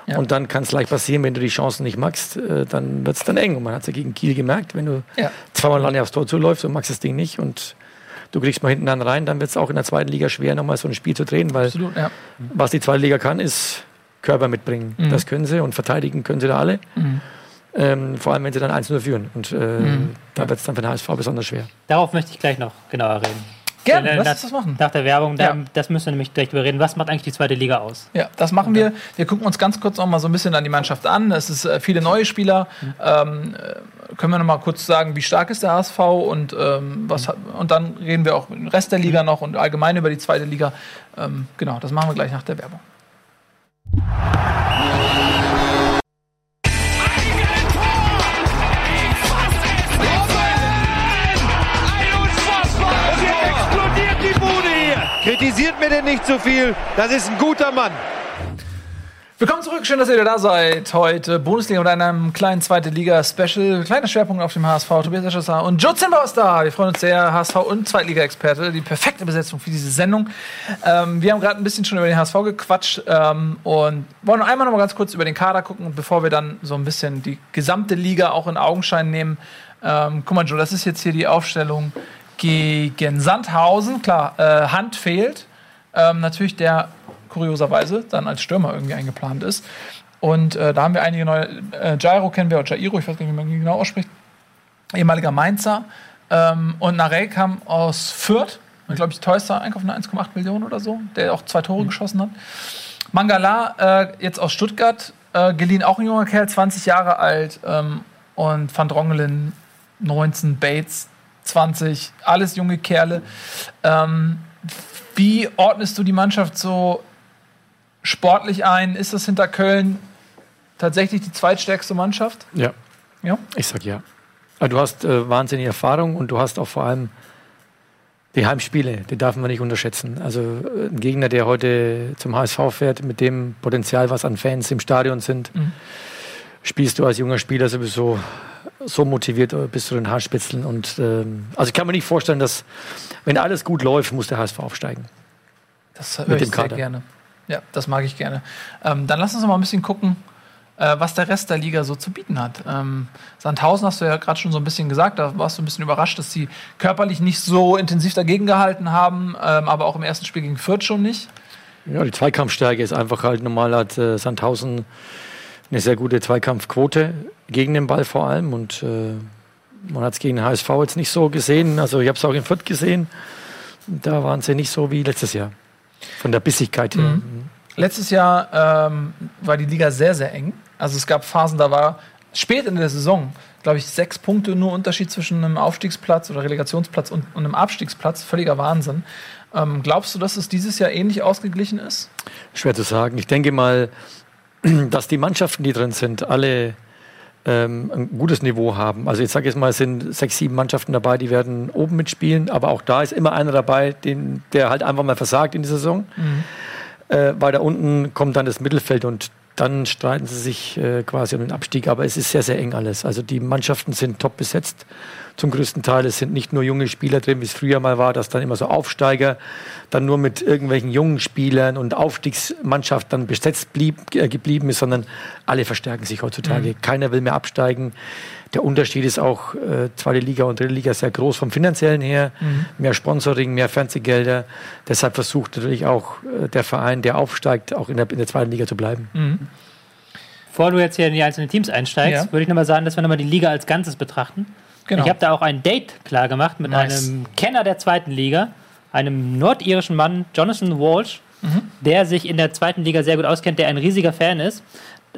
Ja. Und dann kann es leicht passieren, wenn du die Chancen nicht magst, äh, dann wird es dann eng. Und man hat es ja gegen Kiel gemerkt, wenn du ja. zweimal lange aufs Tor zuläufst und magst das Ding nicht und du kriegst mal hinten dann rein, dann wird es auch in der zweiten Liga schwer, nochmal so ein Spiel zu drehen, weil Absolut, ja. was die zweite Liga kann, ist Körper mitbringen. Mhm. Das können sie und verteidigen können sie da alle. Mhm. Ähm, vor allem, wenn sie dann 1-0 führen. Und äh, mhm. da wird es dann für den HSV besonders schwer. Darauf möchte ich gleich noch genauer reden. Gerne, lass uns das machen. Nach der Werbung, da, ja. das müssen wir nämlich direkt überreden. Was macht eigentlich die zweite Liga aus? Ja, das machen okay. wir. Wir gucken uns ganz kurz noch mal so ein bisschen an die Mannschaft an. Es ist äh, viele neue Spieler. Mhm. Ähm, äh, können wir noch mal kurz sagen, wie stark ist der HSV und ähm, was mhm. und dann reden wir auch mit dem Rest der Liga mhm. noch und allgemein über die zweite Liga. Ähm, genau, das machen wir gleich nach der Werbung. Kritisiert mir denn nicht zu so viel. Das ist ein guter Mann. Willkommen zurück, schön, dass ihr wieder da seid. Heute Bundesliga mit einem kleinen zweite Liga-Special. Kleiner Schwerpunkt auf dem HSV. Tobias Escher und Joe Zimmer ist da. Wir freuen uns sehr. HSV und Zweitliga-Experte. Die perfekte Besetzung für diese Sendung. Ähm, wir haben gerade ein bisschen schon über den HSV gequatscht ähm, und wollen einmal noch mal ganz kurz über den Kader gucken, bevor wir dann so ein bisschen die gesamte Liga auch in Augenschein nehmen. Ähm, guck mal, Joe, das ist jetzt hier die Aufstellung gegen Sandhausen. Klar, äh, Hand fehlt. Ähm, natürlich der kurioserweise dann als Stürmer irgendwie eingeplant ist. Und äh, da haben wir einige neue. Äh, Jairo kennen wir, oder Jairo, ich weiß nicht, wie man ihn genau ausspricht. Ehemaliger Mainzer. Ähm, und Narey kam aus Fürth. Ich glaube, ich teuerster Einkauf von 1,8 Millionen oder so, der auch zwei Tore mhm. geschossen hat. Mangala, äh, jetzt aus Stuttgart, äh, geliehen auch ein junger Kerl, 20 Jahre alt. Ähm, und Van Drongelen, 19, Bates, 20, alles junge Kerle. Ähm, wie ordnest du die Mannschaft so sportlich ein? Ist das hinter Köln tatsächlich die zweitstärkste Mannschaft? Ja. Ja? Ich sag ja. Also du hast äh, wahnsinnige Erfahrung und du hast auch vor allem die Heimspiele, die darf man nicht unterschätzen. Also äh, ein Gegner, der heute zum HSV fährt, mit dem Potenzial, was an Fans im Stadion sind, mhm. spielst du als junger Spieler sowieso so motiviert äh, bis zu den Haarspitzeln. Und ähm, also ich kann mir nicht vorstellen, dass wenn alles gut läuft, muss der HSV aufsteigen. Das höre ich sehr gerne. Ja, das mag ich gerne. Ähm, dann lass uns noch mal ein bisschen gucken, äh, was der Rest der Liga so zu bieten hat. Ähm, Sandhausen hast du ja gerade schon so ein bisschen gesagt, da warst du ein bisschen überrascht, dass sie körperlich nicht so intensiv dagegen gehalten haben, ähm, aber auch im ersten Spiel gegen Fürth schon nicht. Ja, die Zweikampfstärke ist einfach halt normal hat äh, Sandhausen eine sehr gute Zweikampfquote gegen den Ball vor allem und äh, man hat es gegen den HSV jetzt nicht so gesehen. Also ich habe es auch in Fürth gesehen. Da waren sie nicht so wie letztes Jahr. Von der Bissigkeit her. Mhm. Letztes Jahr ähm, war die Liga sehr, sehr eng. Also es gab Phasen, da war spät in der Saison, glaube ich, sechs Punkte nur Unterschied zwischen einem Aufstiegsplatz oder Relegationsplatz und, und einem Abstiegsplatz. Völliger Wahnsinn. Ähm, glaubst du, dass es dieses Jahr ähnlich ausgeglichen ist? Schwer zu sagen. Ich denke mal, dass die Mannschaften, die drin sind, alle ähm, ein gutes Niveau haben. Also jetzt sage ich mal, es sind sechs, sieben Mannschaften dabei, die werden oben mitspielen, aber auch da ist immer einer dabei, den, der halt einfach mal versagt in der Saison. Mhm. Äh, weil da unten kommt dann das Mittelfeld und dann streiten sie sich äh, quasi um den Abstieg. Aber es ist sehr, sehr eng alles. Also die Mannschaften sind top besetzt zum größten Teil. Es sind nicht nur junge Spieler drin, wie es früher mal war, dass dann immer so Aufsteiger dann nur mit irgendwelchen jungen Spielern und Aufstiegsmannschaft dann besetzt blieb, äh, geblieben ist, sondern alle verstärken sich heutzutage. Mhm. Keiner will mehr absteigen. Der Unterschied ist auch äh, zweite Liga und dritte Liga sehr groß vom finanziellen her. Mhm. Mehr Sponsoring, mehr Fernsehgelder. Deshalb versucht natürlich auch äh, der Verein, der aufsteigt, auch in der, in der zweiten Liga zu bleiben. Mhm. Bevor du jetzt hier in die einzelnen Teams einsteigst, ja. würde ich nochmal sagen, dass wir nochmal die Liga als Ganzes betrachten. Genau. Ich habe da auch ein Date klar gemacht mit nice. einem Kenner der zweiten Liga, einem nordirischen Mann, Jonathan Walsh, mhm. der sich in der zweiten Liga sehr gut auskennt, der ein riesiger Fan ist.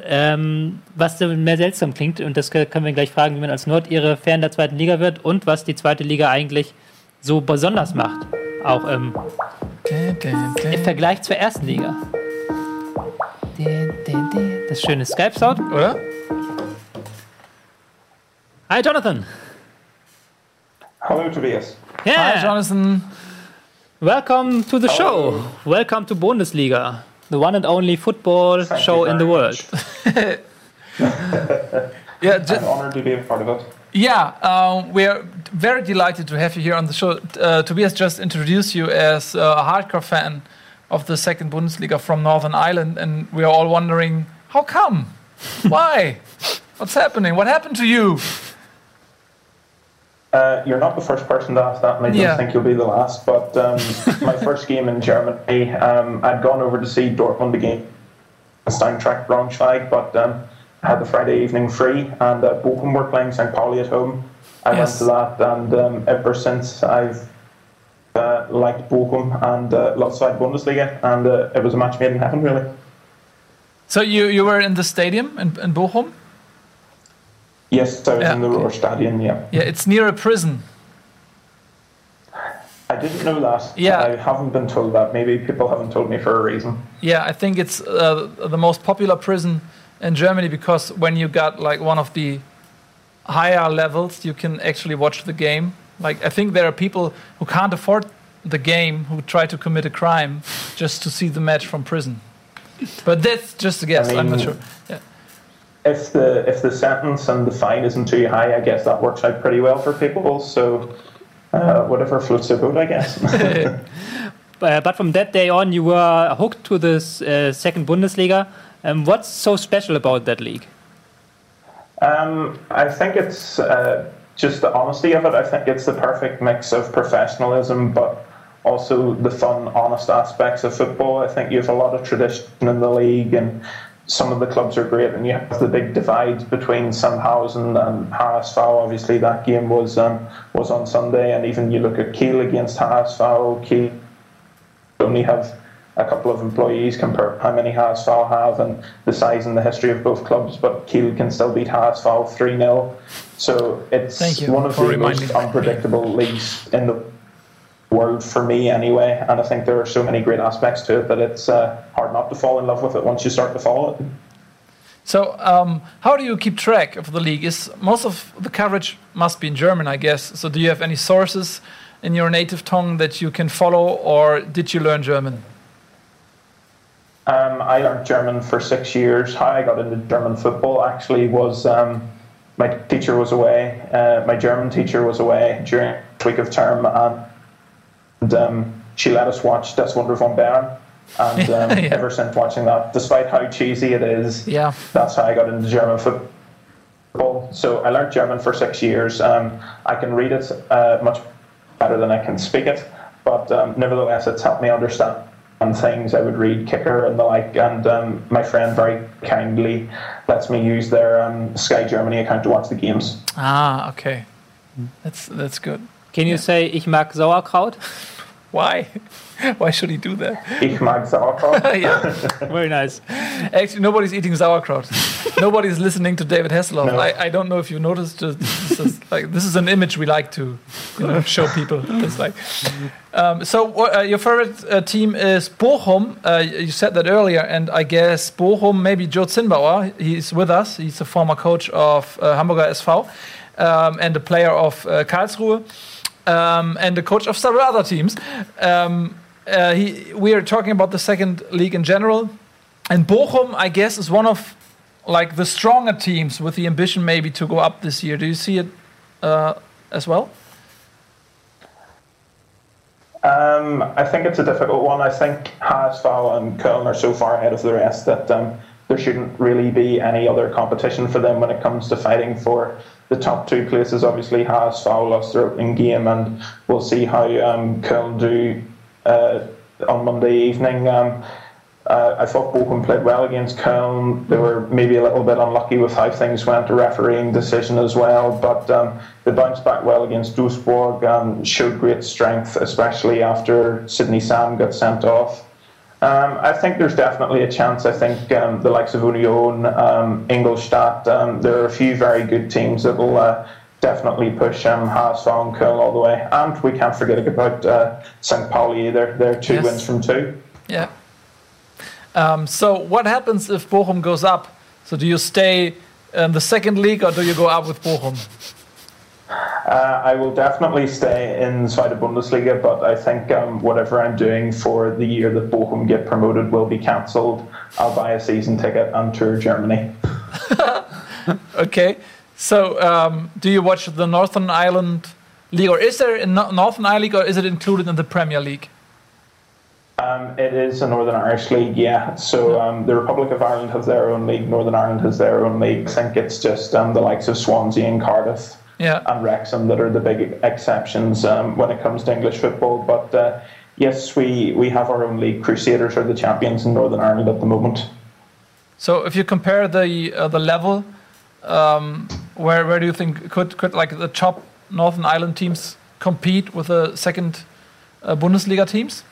Ähm, was mehr seltsam klingt, und das können wir gleich fragen, wie man als Nordire Fan der zweiten Liga wird und was die zweite Liga eigentlich so besonders macht. Auch im, im Vergleich zur ersten Liga. Das schöne Skype-Sound, oder? Hi, Jonathan. Hello, Tobias. Yeah. Hi, Jonathan. Welcome to the Hello. show. Welcome to Bundesliga, the one and only football Thank show in the world. yeah, just, I'm honored to be a part of it. Yeah, um, we're very delighted to have you here on the show. Uh, Tobias just introduced you as a hardcore fan of the second Bundesliga from Northern Ireland, and we are all wondering how come? Why? What's happening? What happened to you? Uh, you're not the first person to ask that, and I don't yeah. think you'll be the last. But um, my first game in Germany, um, I'd gone over to see Dortmund again, Steintrack Braunschweig, but um, I had the Friday evening free, and uh, Bochum were playing St. Pauli at home. I yes. went to that, and um, ever since I've uh, liked Bochum and uh, lots of Bundesliga, and uh, it was a match made in heaven, really. So you you were in the stadium in, in Bochum? Yes, I was yeah. in the Ruhr Stadion, yeah. Yeah, it's near a prison. I didn't know that. Yeah. I haven't been told that. Maybe people haven't told me for a reason. Yeah, I think it's uh, the most popular prison in Germany because when you got like one of the higher levels, you can actually watch the game. Like, I think there are people who can't afford the game who try to commit a crime just to see the match from prison. But that's just a guess. I mean, I'm not sure. Yeah if the if the sentence and the fine isn't too high, I guess that works out pretty well for people. So uh, whatever floats their boat, I guess. uh, but from that day on, you were hooked to this uh, second Bundesliga. Um, what's so special about that league? Um, I think it's uh, just the honesty of it. I think it's the perfect mix of professionalism, but also the fun, honest aspects of football. I think you have a lot of tradition in the league, and some of the clubs are great, and you have the big divide between Sandhausen and HSV. Obviously, that game was um, was on Sunday, and even you look at Kiel against HSV. Kiel only have a couple of employees compared how many HSV have and the size and the history of both clubs, but Kiel can still beat HSV 3 0. So it's one of the most unpredictable leagues in the world for me anyway. And I think there are so many great aspects to it that it's uh, hard not to fall in love with it once you start to follow it. So, um, how do you keep track of the league? Is most of the coverage must be in German, I guess. So, do you have any sources in your native tongue that you can follow, or did you learn German? Um, I learned German for six years. How I got into German football actually was um, my teacher was away. Uh, my German teacher was away during week of term, and and um, she let us watch Das Wunder von Bern. And um, yeah. ever since watching that, despite how cheesy it is, yeah. that's how I got into German football. So I learned German for six years. Um, I can read it uh, much better than I can speak it, but um, nevertheless, it's helped me understand and things. I would read Kicker and the like, and um, my friend very kindly lets me use their um, Sky Germany account to watch the games. Ah, okay. That's that's good. Can you say ich mag Sauerkraut? Why? Why should he do that? Ich mag Sauerkraut. yeah. Very nice. Actually, nobody's eating sauerkraut. nobody's listening to David Hasselhoff. No. I, I don't know if you noticed. uh, This is, like, this is an image we like to you know, show people. It's like, um, so uh, your favorite uh, team is Bochum. Uh, you said that earlier, and I guess Bochum, maybe Joe Zinnbauer. He's with us. He's a former coach of uh, Hamburger SV um, and a player of uh, Karlsruhe. Um, and the coach of several other teams. Um, uh, he, we are talking about the second league in general. And Bochum, I guess, is one of like the stronger teams with the ambition maybe to go up this year. Do you see it uh, as well? Um, I think it's a difficult one. I think Haasval and Köln are so far ahead of the rest that um, there shouldn't really be any other competition for them when it comes to fighting for the top two places. Obviously, Haasval lost their opening game, and we'll see how um, Köln do uh, on Monday evening. Um, uh, I thought Bochum played well against Köln. They were maybe a little bit unlucky with how things went, a refereeing decision as well, but um, they bounced back well against Duisburg and showed great strength, especially after Sydney Sam got sent off. Um, I think there's definitely a chance. I think um, the likes of Union, um, Ingolstadt, um, there are a few very good teams that will uh, definitely push um, Haasval and Köln all the way. And we can't forget about uh, St. Pauli either. They're two Yes. wins from two. Yeah. Um, so what happens if Bochum goes up? So do you stay in the second league or do you go up with Bochum? Uh, I will definitely stay inside the Bundesliga, but I think um, whatever I'm doing for the year that Bochum get promoted will be cancelled. I'll buy a season ticket and tour Germany. Okay. So um, do you watch the Northern Ireland League or is there a Northern Ireland League or is it included in the Premier League? Um, it is a Northern Irish league, yeah. So um, the Republic of Ireland has their own league, Northern Ireland has their own league. I think it's just um, the likes of Swansea and Cardiff Yeah. and Wrexham that are the big exceptions um, when it comes to English football. But uh, yes, we, we have our own league. Crusaders are the champions in Northern Ireland at the moment. So if you compare the uh, the level, um, where where do you think could could like the top Northern Ireland teams compete with the second uh, Bundesliga teams?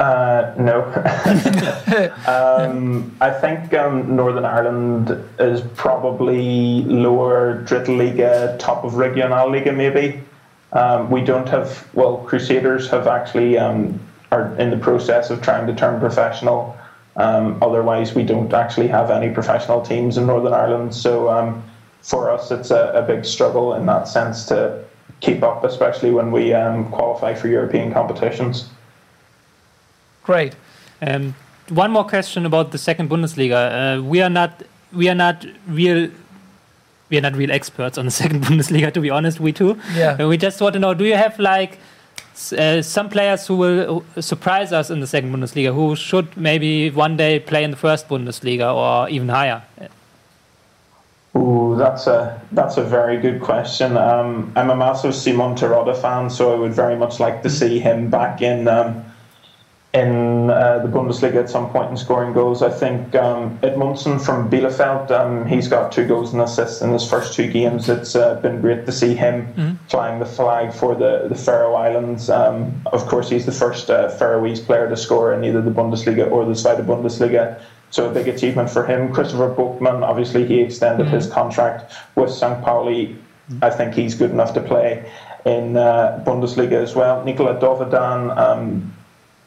Uh, no. um, I think um, Northern Ireland is probably lower Drittliga, top of Regionalliga maybe. Um, we don't have, well, Crusaders have actually, um, are in the process of trying to turn professional. Um, otherwise, we don't actually have any professional teams in Northern Ireland. So um, for us, it's a, a big struggle in that sense to keep up, especially when we qualify for European competitions. Great. Um, one more question about the second Bundesliga. Uh, we are not we are not real we are not real experts on the second Bundesliga. To be honest, we too. Yeah. Uh, we just want to know: Do you have like uh, some players who will uh, surprise us in the second Bundesliga, who should maybe one day play in the first Bundesliga or even higher? Ooh, that's a that's a very good question. Um, I'm a massive Simon Terodde fan, so I would very much like to see him back in um, in uh, the Bundesliga at some point in scoring goals. I think um, Edmundson from Bielefeld, um, he's got two goals and assists in his first two games. It's uh, been great to see him flying the flag for the, the Faroe Islands. Um, of course, he's the first uh, Faroese player to score in either the Bundesliga or the Zweite Bundesliga. So a big achievement for him. Christopher Bookman, obviously, he extended his contract with St. Pauli. I think he's good enough to play in uh, Bundesliga as well. Nikola Dovedan, um,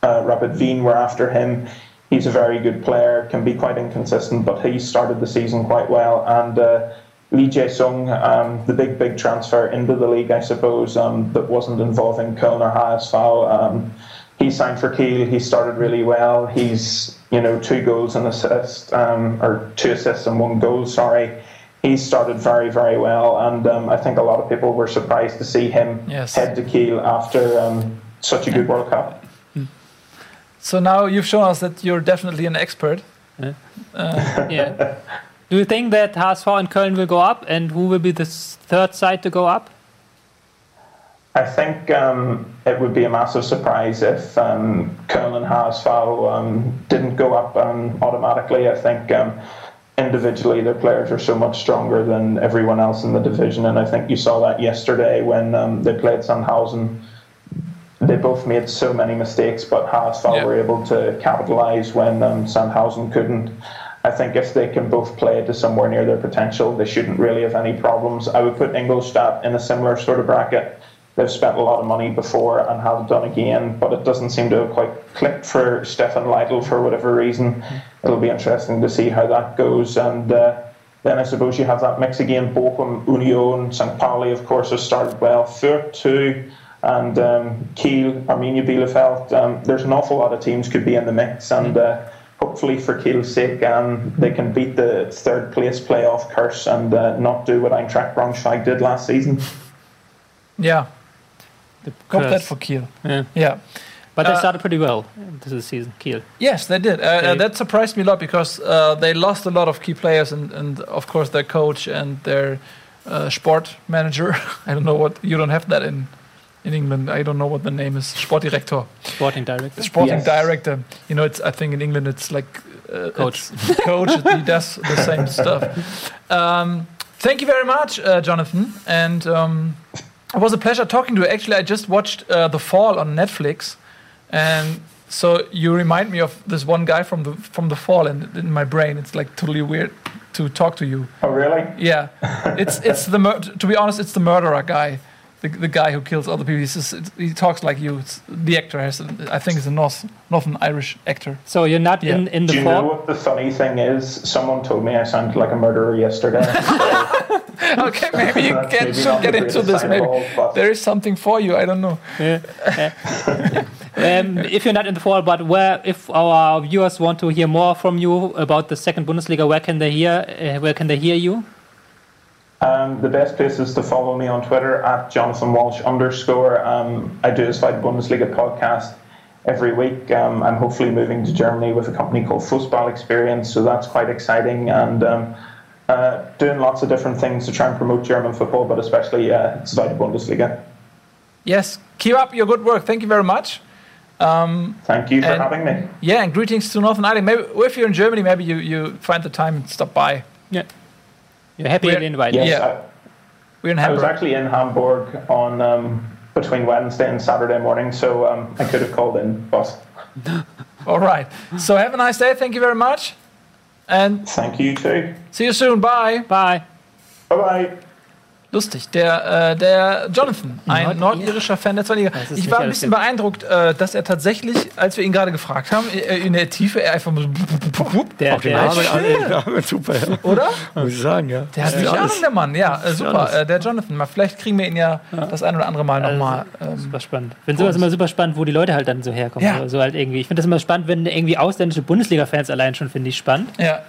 uh, Rapid Wien were after him. He's a very good player, can be quite inconsistent, but he started the season quite well. And uh, Lee Jae Sung, um, the big, big transfer into the league, I suppose, um, that wasn't involving Köln or HSV. Um, he signed for Kiel. He started really well. He's, you know, two goals and assist, um, or two assists and one goal, sorry. He started very, very well. And um, I think a lot of people were surprised to see him Yes. head to Kiel after um, such a good World Cup. So now you've shown us that you're definitely an expert. Yeah. Do you think that HSV and Köln will go up, and who will be the third side to go up? I think um, it would be a massive surprise if um, Köln and Haasfall um, didn't go up um, automatically. I think um, individually their players are so much stronger than everyone else in the division, and I think you saw that yesterday when um, they played Sandhausen. They both made so many mistakes, but Haasfall Yeah. were able to capitalise when um, Sandhausen couldn't. I think if they can both play to somewhere near their potential, they shouldn't really have any problems. I would put Ingolstadt in a similar sort of bracket. They've spent a lot of money before and have done again, but it doesn't seem to have quite clicked for Stefan Leitl for whatever reason. It'll be interesting to see how that goes. And uh, then I suppose you have that mix again. Bochum, Union, St. Pauli, of course, has started well. Fürth too, and um, Kiel, Arminia Bielefeld. Um, there's an awful lot of teams could be in the mix, and uh, hopefully for Kiel's sake, um, they can beat the third place playoff curse and uh, not do what Eintracht Braunschweig did last season. Yeah, the hope that for Kiel. Yeah. Yeah. But they Uh, started pretty well this season, Kiel. Yes, they did. Uh, uh, They- that surprised me a lot because uh, they lost a lot of key players and, and of course their coach and their uh, sport manager. I don't know what you don't have that in in England. I don't know what the name is. Sportdirektor, Sporting director. sporting Yes. director. You know, it's I think in England it's like uh, Coach. it's coach. he does the same stuff. Um, thank you very much, uh, Jonathan, and. Um, it was a pleasure talking to you. Actually, I just watched uh, The Fall on Netflix, and so you remind me of this one guy from the from The Fall, and in my brain, it's like totally weird to talk to you. Oh, really? Yeah, it's it's the mur- to be honest, it's the murderer guy, the, the guy who kills other people. He's just, it's, he talks like you. It's, the actor has, I think, it's a North Northern Irish actor. So you're not Yeah. in, in Do the you know fall? what the funny thing is? Someone told me I sounded like a murderer yesterday. okay, maybe you That's get, maybe should get into this. Maybe all, there is something for you. I don't know. Um, if you're not in the fall, but where, if our viewers want to hear more from you about the second Bundesliga, where can they hear? Uh, where can they hear you? Um, the best place is to follow me on Twitter at Jonathan Walsh underscore. Um, I do a Zweite Bundesliga podcast every week. Um, I'm hopefully moving to Germany with a company called Fußball Experience, so that's quite exciting. And um, uh, doing lots of different things to try and promote German football, but especially uh, Zweite Bundesliga. Yes, keep up your good work. Thank you very much. Um, Thank you for And- having me. yeah, and greetings to Northern Ireland. Maybe if you're in Germany, maybe you, you find the time and stop by. Yeah. You're happy Where- to invite Yes, Yeah. We're in I, I was actually in Hamburg on um, between Wednesday and Saturday morning, so um, I could have called in, but All right. So have a nice day. Thank you very much, and thank you too. see you soon. Bye. Bye. Bye bye. Lustig, der, äh, der Jonathan, ein Nordir- nordirischer Fan der zweiten Liga. Das ist Ich war ein bisschen beeindruckt, äh, dass er tatsächlich, als wir ihn gerade gefragt haben, äh, in der Tiefe er einfach so, Der, der, Namen super, ja. oder? muss ich sagen, ja. Der hat mich Ahnung, der Mann. Ja, äh, super. Äh, der Jonathan. Mal, vielleicht kriegen wir ihn ja, das ein oder andere Mal nochmal. Ähm, super spannend. Ich finde sowas immer super spannend, wo die Leute halt dann so herkommen. Ja. So halt irgendwie. Ich finde das immer spannend, wenn irgendwie ausländische Bundesliga-Fans allein schon, finde ich spannend. ja.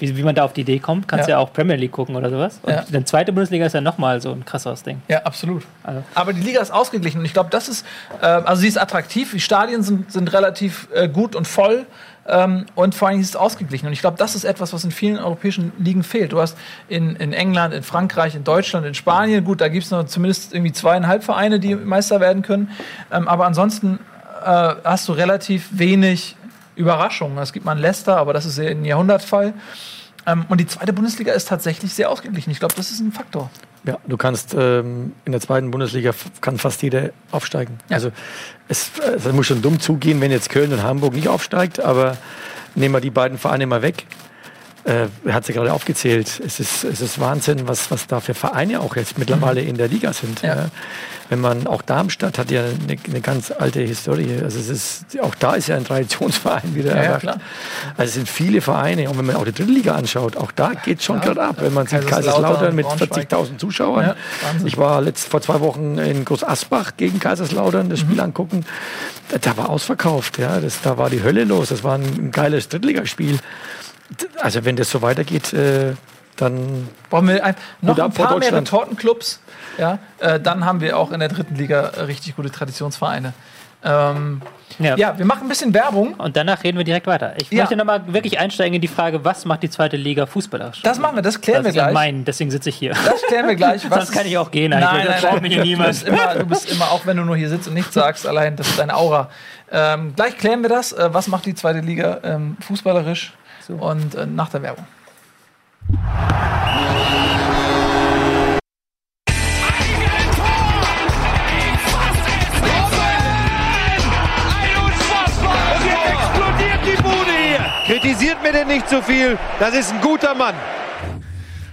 Wie, wie man da auf die Idee kommt. Kannst Ja. ja, auch Premier League gucken oder sowas. Und Ja. dann zweite Bundesliga ist ja nochmal so ein krasseres Ding. Ja, absolut. Also- Aber die Liga ist ausgeglichen und ich glaube, das ist, äh, also sie ist attraktiv, die Stadien sind, sind relativ äh, gut und voll ähm, und vor allem ist es ausgeglichen. Und ich glaube, das ist etwas, was in vielen europäischen Ligen fehlt. Du hast in, in England, in Frankreich, in Deutschland, in Spanien, gut, da gibt es noch zumindest irgendwie zweieinhalb Vereine, die Meister werden können. Ähm, aber ansonsten äh, hast du relativ wenig Überraschungen. Es gibt mal einen Leicester, aber das ist ein Jahrhundertfall. Ähm, und die zweite Bundesliga ist tatsächlich sehr ausgeglichen. Ich glaube, das ist ein Faktor. Ja, du kannst ähm, in der zweiten Bundesliga kann fast jeder aufsteigen. Ja. Also es, es muss schon dumm zugehen, wenn jetzt Köln und Hamburg nicht aufsteigt, aber nehmen wir die beiden Vereine mal weg. Äh, er hat sie gerade aufgezählt. Es ist, es ist Wahnsinn, was, was da für Vereine auch jetzt mittlerweile in der Liga sind. Ja. Ja. Wenn man auch Darmstadt hat ja eine, eine ganz alte Historie. Also es ist auch da ist ja ein Traditionsverein wieder Ja, ja, erwacht. klar. Also es sind viele Vereine und wenn man auch die dritte Liga anschaut, auch da geht schon gerade ab. Wenn man sieht Kaiserslautern, Kaiserslautern mit Braunschweig. 40.000 Zuschauern. Ja, ich war letzt, vor zwei Wochen in Groß Asbach gegen Kaiserslautern, das Spiel Mhm. angucken. Da, da war ausverkauft. Ja. Das, da war die Hölle los. Das war ein, ein geiles Drittligaspiel. Also wenn das so weitergeht, äh, dann Brauchen wir ein, noch ein paar mehr. Retortenclubs. Ja, äh, dann haben wir auch in der dritten Liga richtig gute Traditionsvereine. Ähm, ja. ja. wir machen ein bisschen Werbung. Und danach reden wir direkt weiter. Ich ja. möchte nochmal wirklich einsteigen in die Frage, was macht die zweite Liga fußballerisch? Das machen wir, das klären das wir gleich. Mein, deswegen sitze ich hier. Das klären wir gleich. Sonst kann ich auch gehen. Nein, nein, nein, nein. Mich du, bist immer, du bist immer, auch wenn du nur hier sitzt und nichts sagst, allein, das ist deine Aura. Ähm, gleich klären wir das. Äh, was macht die zweite Liga ähm, fußballerisch? So. Und äh, nach der Werbung. Kritisiert mir denn nicht zu so viel. Das ist ein guter Mann.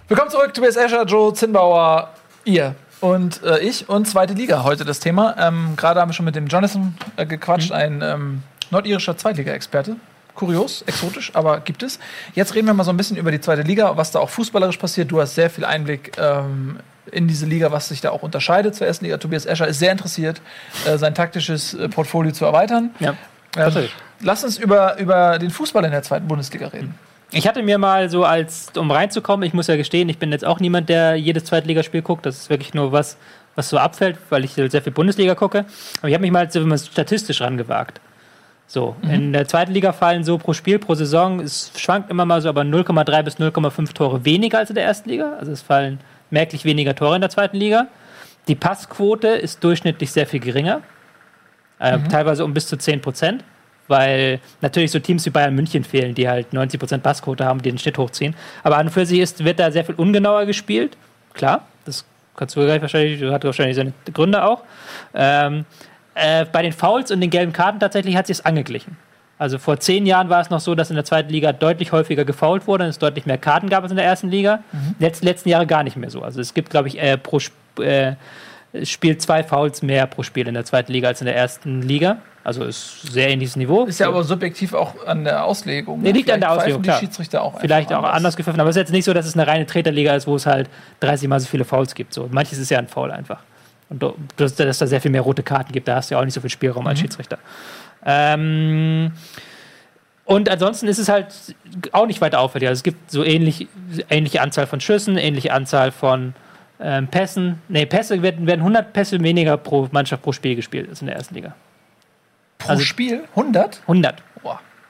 Willkommen zurück, Tobias Escher, Joe Zinnbauer, ihr und äh, ich und zweite Liga heute das Thema. Ähm, Gerade haben wir schon mit dem Jonathan äh, gequatscht, mhm. ein ähm, nordirischer Zweitliga-Experte. Kurios, exotisch, aber gibt es. Jetzt reden wir mal so ein bisschen über die zweite Liga, was da auch fußballerisch passiert. Du hast sehr viel Einblick ähm, in diese Liga, was sich da auch unterscheidet zur ersten Liga. Tobias Escher ist sehr interessiert, äh, sein taktisches äh, Portfolio zu erweitern. Ja. Ähm, lass uns über, über den Fußball in der zweiten Bundesliga reden. Ich hatte mir mal so als, um reinzukommen, ich muss ja gestehen, ich bin jetzt auch niemand, der jedes Zweitligaspiel guckt. Das ist wirklich nur was, was so abfällt, weil ich sehr viel Bundesliga gucke. Aber ich habe mich mal so statistisch rangewagt. So, mhm. in der zweiten Liga fallen so pro Spiel, pro Saison, es schwankt immer mal so, aber 0,3 bis 0,5 Tore weniger als in der ersten Liga. Also es fallen merklich weniger Tore in der zweiten Liga. Die Passquote ist durchschnittlich sehr viel geringer äh, mhm. teilweise um bis zu 10 Prozent, weil natürlich so Teams wie Bayern München fehlen, die halt 90 Prozent Passquote haben, die den Schnitt hochziehen. Aber an und für sich ist, wird da sehr viel ungenauer gespielt. Klar, das kannst du gleich wahrscheinlich, hat wahrscheinlich seine Gründe auch. Ähm, äh, bei den Fouls und den gelben Karten tatsächlich hat sich es angeglichen. Also vor zehn Jahren war es noch so, dass in der zweiten Liga deutlich häufiger gefoult wurde und es deutlich mehr Karten gab als in der ersten Liga. Mhm. Letz, letzten Jahre gar nicht mehr so. Also es gibt, glaube ich, äh, pro, äh, spielt zwei Fouls mehr pro Spiel in der zweiten Liga als in der ersten Liga. Also ist sehr ähnliches Niveau. Ist ja aber subjektiv auch an der Auslegung. Nee, liegt an der Auslegung. Die Schiedsrichter auch Vielleicht auch anders. anders gepfiffen. Aber es ist jetzt nicht so, dass es eine reine Treterliga ist, wo es halt 30 Mal so viele Fouls gibt. So, manches ist ja ein Foul einfach. Und dass, dass da sehr viel mehr rote Karten gibt, da hast du ja auch nicht so viel Spielraum mhm. als Schiedsrichter. Ähm, und ansonsten ist es halt auch nicht weiter auffällig. Also es gibt so ähnlich, ähnliche Anzahl von Schüssen, ähnliche Anzahl von ähm, Pässen, nee, Pässe werden, werden 100 Pässe weniger pro Mannschaft pro Spiel gespielt als in der ersten Liga. Pro also, Spiel? 100? 100.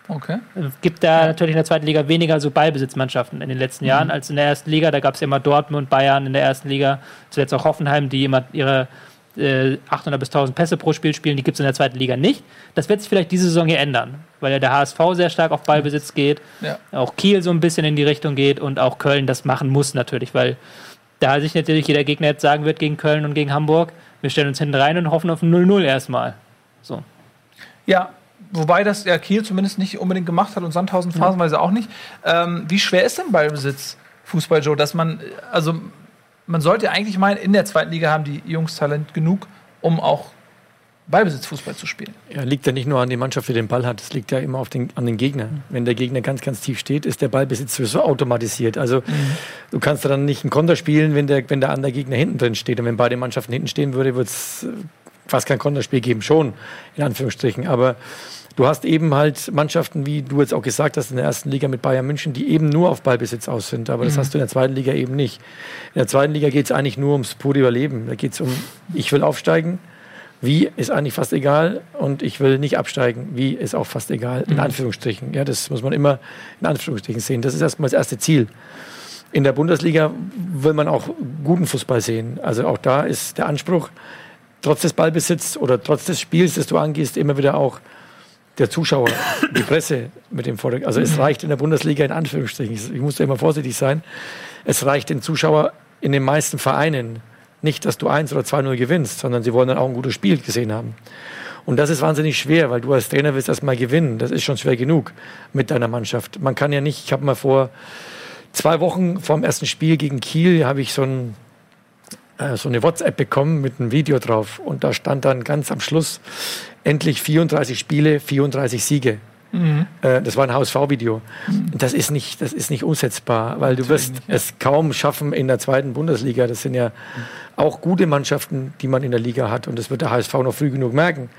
Okay. Es gibt da ja. natürlich in der zweiten Liga weniger so Ballbesitzmannschaften in den letzten mhm. Jahren als in der ersten Liga. Da gab es ja immer Dortmund, Bayern in der ersten Liga, zuletzt auch Hoffenheim, die immer ihre äh, 800 bis 1000 Pässe pro Spiel spielen. Die gibt es in der zweiten Liga nicht. Das wird sich vielleicht diese Saison hier ändern, weil ja der HSV sehr stark auf Ballbesitz geht, ja. auch Kiel so ein bisschen in die Richtung geht und auch Köln das machen muss natürlich, weil da sich natürlich jeder Gegner jetzt sagen wird gegen Köln und gegen Hamburg, wir stellen uns hinten rein und hoffen auf ein 0-0 erstmal. So. Ja, wobei das ja Kiel zumindest nicht unbedingt gemacht hat und Sandhausen phasenweise auch nicht. Ähm, wie schwer ist denn Ballbesitz, Fußball, Joe, dass man, also man sollte eigentlich meinen, in der zweiten Liga haben die Jungs Talent genug, um auch Ballbesitzfußball zu spielen. Ja, liegt ja nicht nur an der Mannschaft, die den Ball hat, es liegt ja immer auf den, an den Gegner. Wenn der Gegner ganz, ganz tief steht, ist der Ballbesitz sowieso automatisiert. Also mhm. du kannst dann nicht einen Konter spielen, wenn der, wenn der andere Gegner hinten drin steht. Und wenn beide Mannschaften hinten stehen würde, würde es äh, fast kein Konterspiel geben, schon, in Anführungsstrichen. Aber du hast eben halt Mannschaften, wie du jetzt auch gesagt hast, in der ersten Liga mit Bayern München, die eben nur auf Ballbesitz aus sind. Aber das mhm. hast du in der zweiten Liga eben nicht. In der zweiten Liga geht es eigentlich nur ums pure Überleben. Da geht es um, ich will aufsteigen wie ist eigentlich fast egal und ich will nicht absteigen. Wie ist auch fast egal, in mhm. Anführungsstrichen. Ja, das muss man immer in Anführungsstrichen sehen. Das ist erstmal das erste Ziel. In der Bundesliga will man auch guten Fußball sehen. Also auch da ist der Anspruch, trotz des Ballbesitzes oder trotz des Spiels, das du angehst, immer wieder auch der Zuschauer, die Presse mit dem Vordergrund. Also es reicht in der Bundesliga in Anführungsstrichen. Ich muss da immer vorsichtig sein. Es reicht den Zuschauer in den meisten Vereinen nicht, dass du 1 oder 2-0 gewinnst, sondern sie wollen dann auch ein gutes Spiel gesehen haben. Und das ist wahnsinnig schwer, weil du als Trainer willst erstmal gewinnen. Das ist schon schwer genug mit deiner Mannschaft. Man kann ja nicht, ich habe mal vor zwei Wochen vor dem ersten Spiel gegen Kiel, habe ich so, ein, so eine WhatsApp bekommen mit einem Video drauf. Und da stand dann ganz am Schluss, endlich 34 Spiele, 34 Siege. Mhm. Äh, das war ein HSV-Video. Mhm. Das ist nicht, das ist nicht umsetzbar, weil du wirst nicht, ja. es kaum schaffen in der zweiten Bundesliga. Das sind ja auch gute Mannschaften, die man in der Liga hat. Und das wird der HSV noch früh genug merken.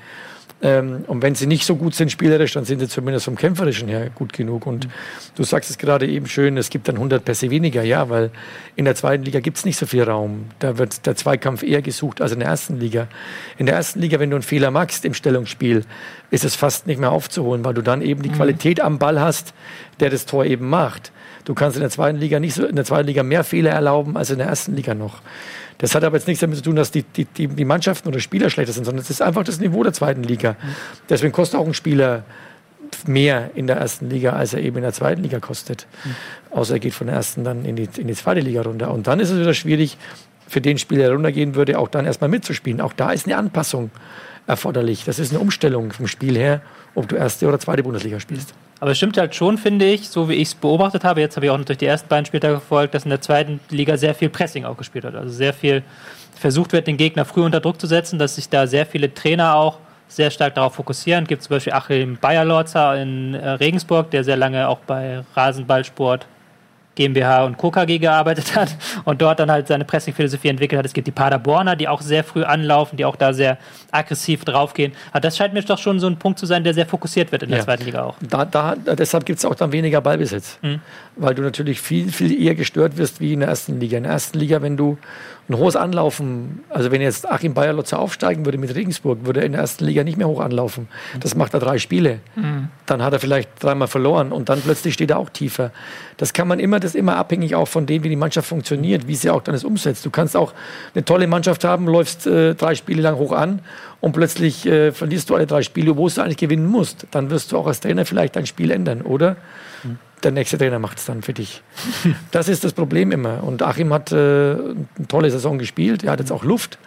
Ähm, und wenn sie nicht so gut sind spielerisch, dann sind sie zumindest vom Kämpferischen her gut genug. Und mhm. du sagst es gerade eben schön, es gibt dann 100 Pässe weniger, ja, weil in der zweiten Liga gibt es nicht so viel Raum. Da wird der Zweikampf eher gesucht als in der ersten Liga. In der ersten Liga, wenn du einen Fehler machst im Stellungsspiel, ist es fast nicht mehr aufzuholen, weil du dann eben die mhm. Qualität am Ball hast, der das Tor eben macht. Du kannst in der zweiten Liga nicht so, in der zweiten Liga mehr Fehler erlauben als in der ersten Liga noch. Das hat aber jetzt nichts damit zu tun, dass die, die, die, Mannschaften oder Spieler schlechter sind, sondern es ist einfach das Niveau der zweiten Liga. Deswegen kostet auch ein Spieler mehr in der ersten Liga, als er eben in der zweiten Liga kostet. Außer er geht von der ersten dann in die, in die zweite Liga runter. Und dann ist es wieder schwierig, für den Spieler, der runtergehen würde, auch dann erstmal mitzuspielen. Auch da ist eine Anpassung erforderlich. Das ist eine Umstellung vom Spiel her, ob du erste oder zweite Bundesliga spielst. Aber es stimmt halt schon, finde ich, so wie ich es beobachtet habe, jetzt habe ich auch natürlich die ersten beiden Spieltage verfolgt, dass in der zweiten Liga sehr viel Pressing auch gespielt hat. Also sehr viel versucht wird, den Gegner früh unter Druck zu setzen, dass sich da sehr viele Trainer auch sehr stark darauf fokussieren. Es Gibt zum Beispiel Achim Bayerlorzer in äh, Regensburg, der sehr lange auch bei Rasenballsport GmbH und Co. KG gearbeitet hat und dort dann halt seine Pressing-Philosophie entwickelt hat. Es gibt die Paderborner, die auch sehr früh anlaufen, die auch da sehr aggressiv draufgehen. Aber das scheint mir doch schon so ein Punkt zu sein, der sehr fokussiert wird in der ja. zweiten Liga auch. Da, da, deshalb gibt es auch dann weniger Ballbesitz, mhm. weil du natürlich viel, viel eher gestört wirst wie in der ersten Liga. In der ersten Liga, wenn du ein hohes Anlaufen. Also wenn jetzt Achim Bayerlotzer aufsteigen würde mit Regensburg, würde er in der ersten Liga nicht mehr hoch anlaufen. Das macht er drei Spiele. Mhm. Dann hat er vielleicht dreimal verloren und dann plötzlich steht er auch tiefer. Das kann man immer, das ist immer abhängig auch von dem, wie die Mannschaft funktioniert, wie sie auch dann es umsetzt. Du kannst auch eine tolle Mannschaft haben, läufst äh, drei Spiele lang hoch an und plötzlich äh, verlierst du alle drei Spiele, wo du eigentlich gewinnen musst. Dann wirst du auch als Trainer vielleicht dein Spiel ändern, oder? Mhm der nächste Trainer macht es dann für dich. Das ist das Problem immer. Und Achim hat äh, eine tolle Saison gespielt. Er hat jetzt auch Luft.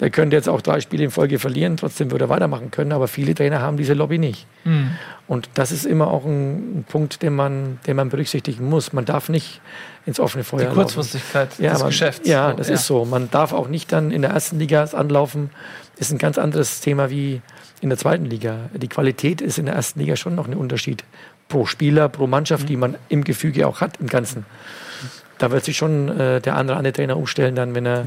Der könnte jetzt auch drei Spiele in Folge verlieren, trotzdem würde er weitermachen können. Aber viele Trainer haben diese Lobby nicht. Mhm. Und das ist immer auch ein, ein, Punkt, den man, den man berücksichtigen muss. Man darf nicht ins offene Feuer Die Kurzfristigkeit laufen. Ja, des man, Geschäfts. Ja, das ja. ist so. Man darf auch nicht dann in der ersten Liga anlaufen. Das ist ein ganz anderes Thema wie in der zweiten Liga. Die Qualität ist in der ersten Liga schon noch ein Unterschied pro Spieler, pro Mannschaft, mhm. die man im Gefüge auch hat im Ganzen. Da wird sich schon äh, der andere andere Trainer umstellen, dann, wenn er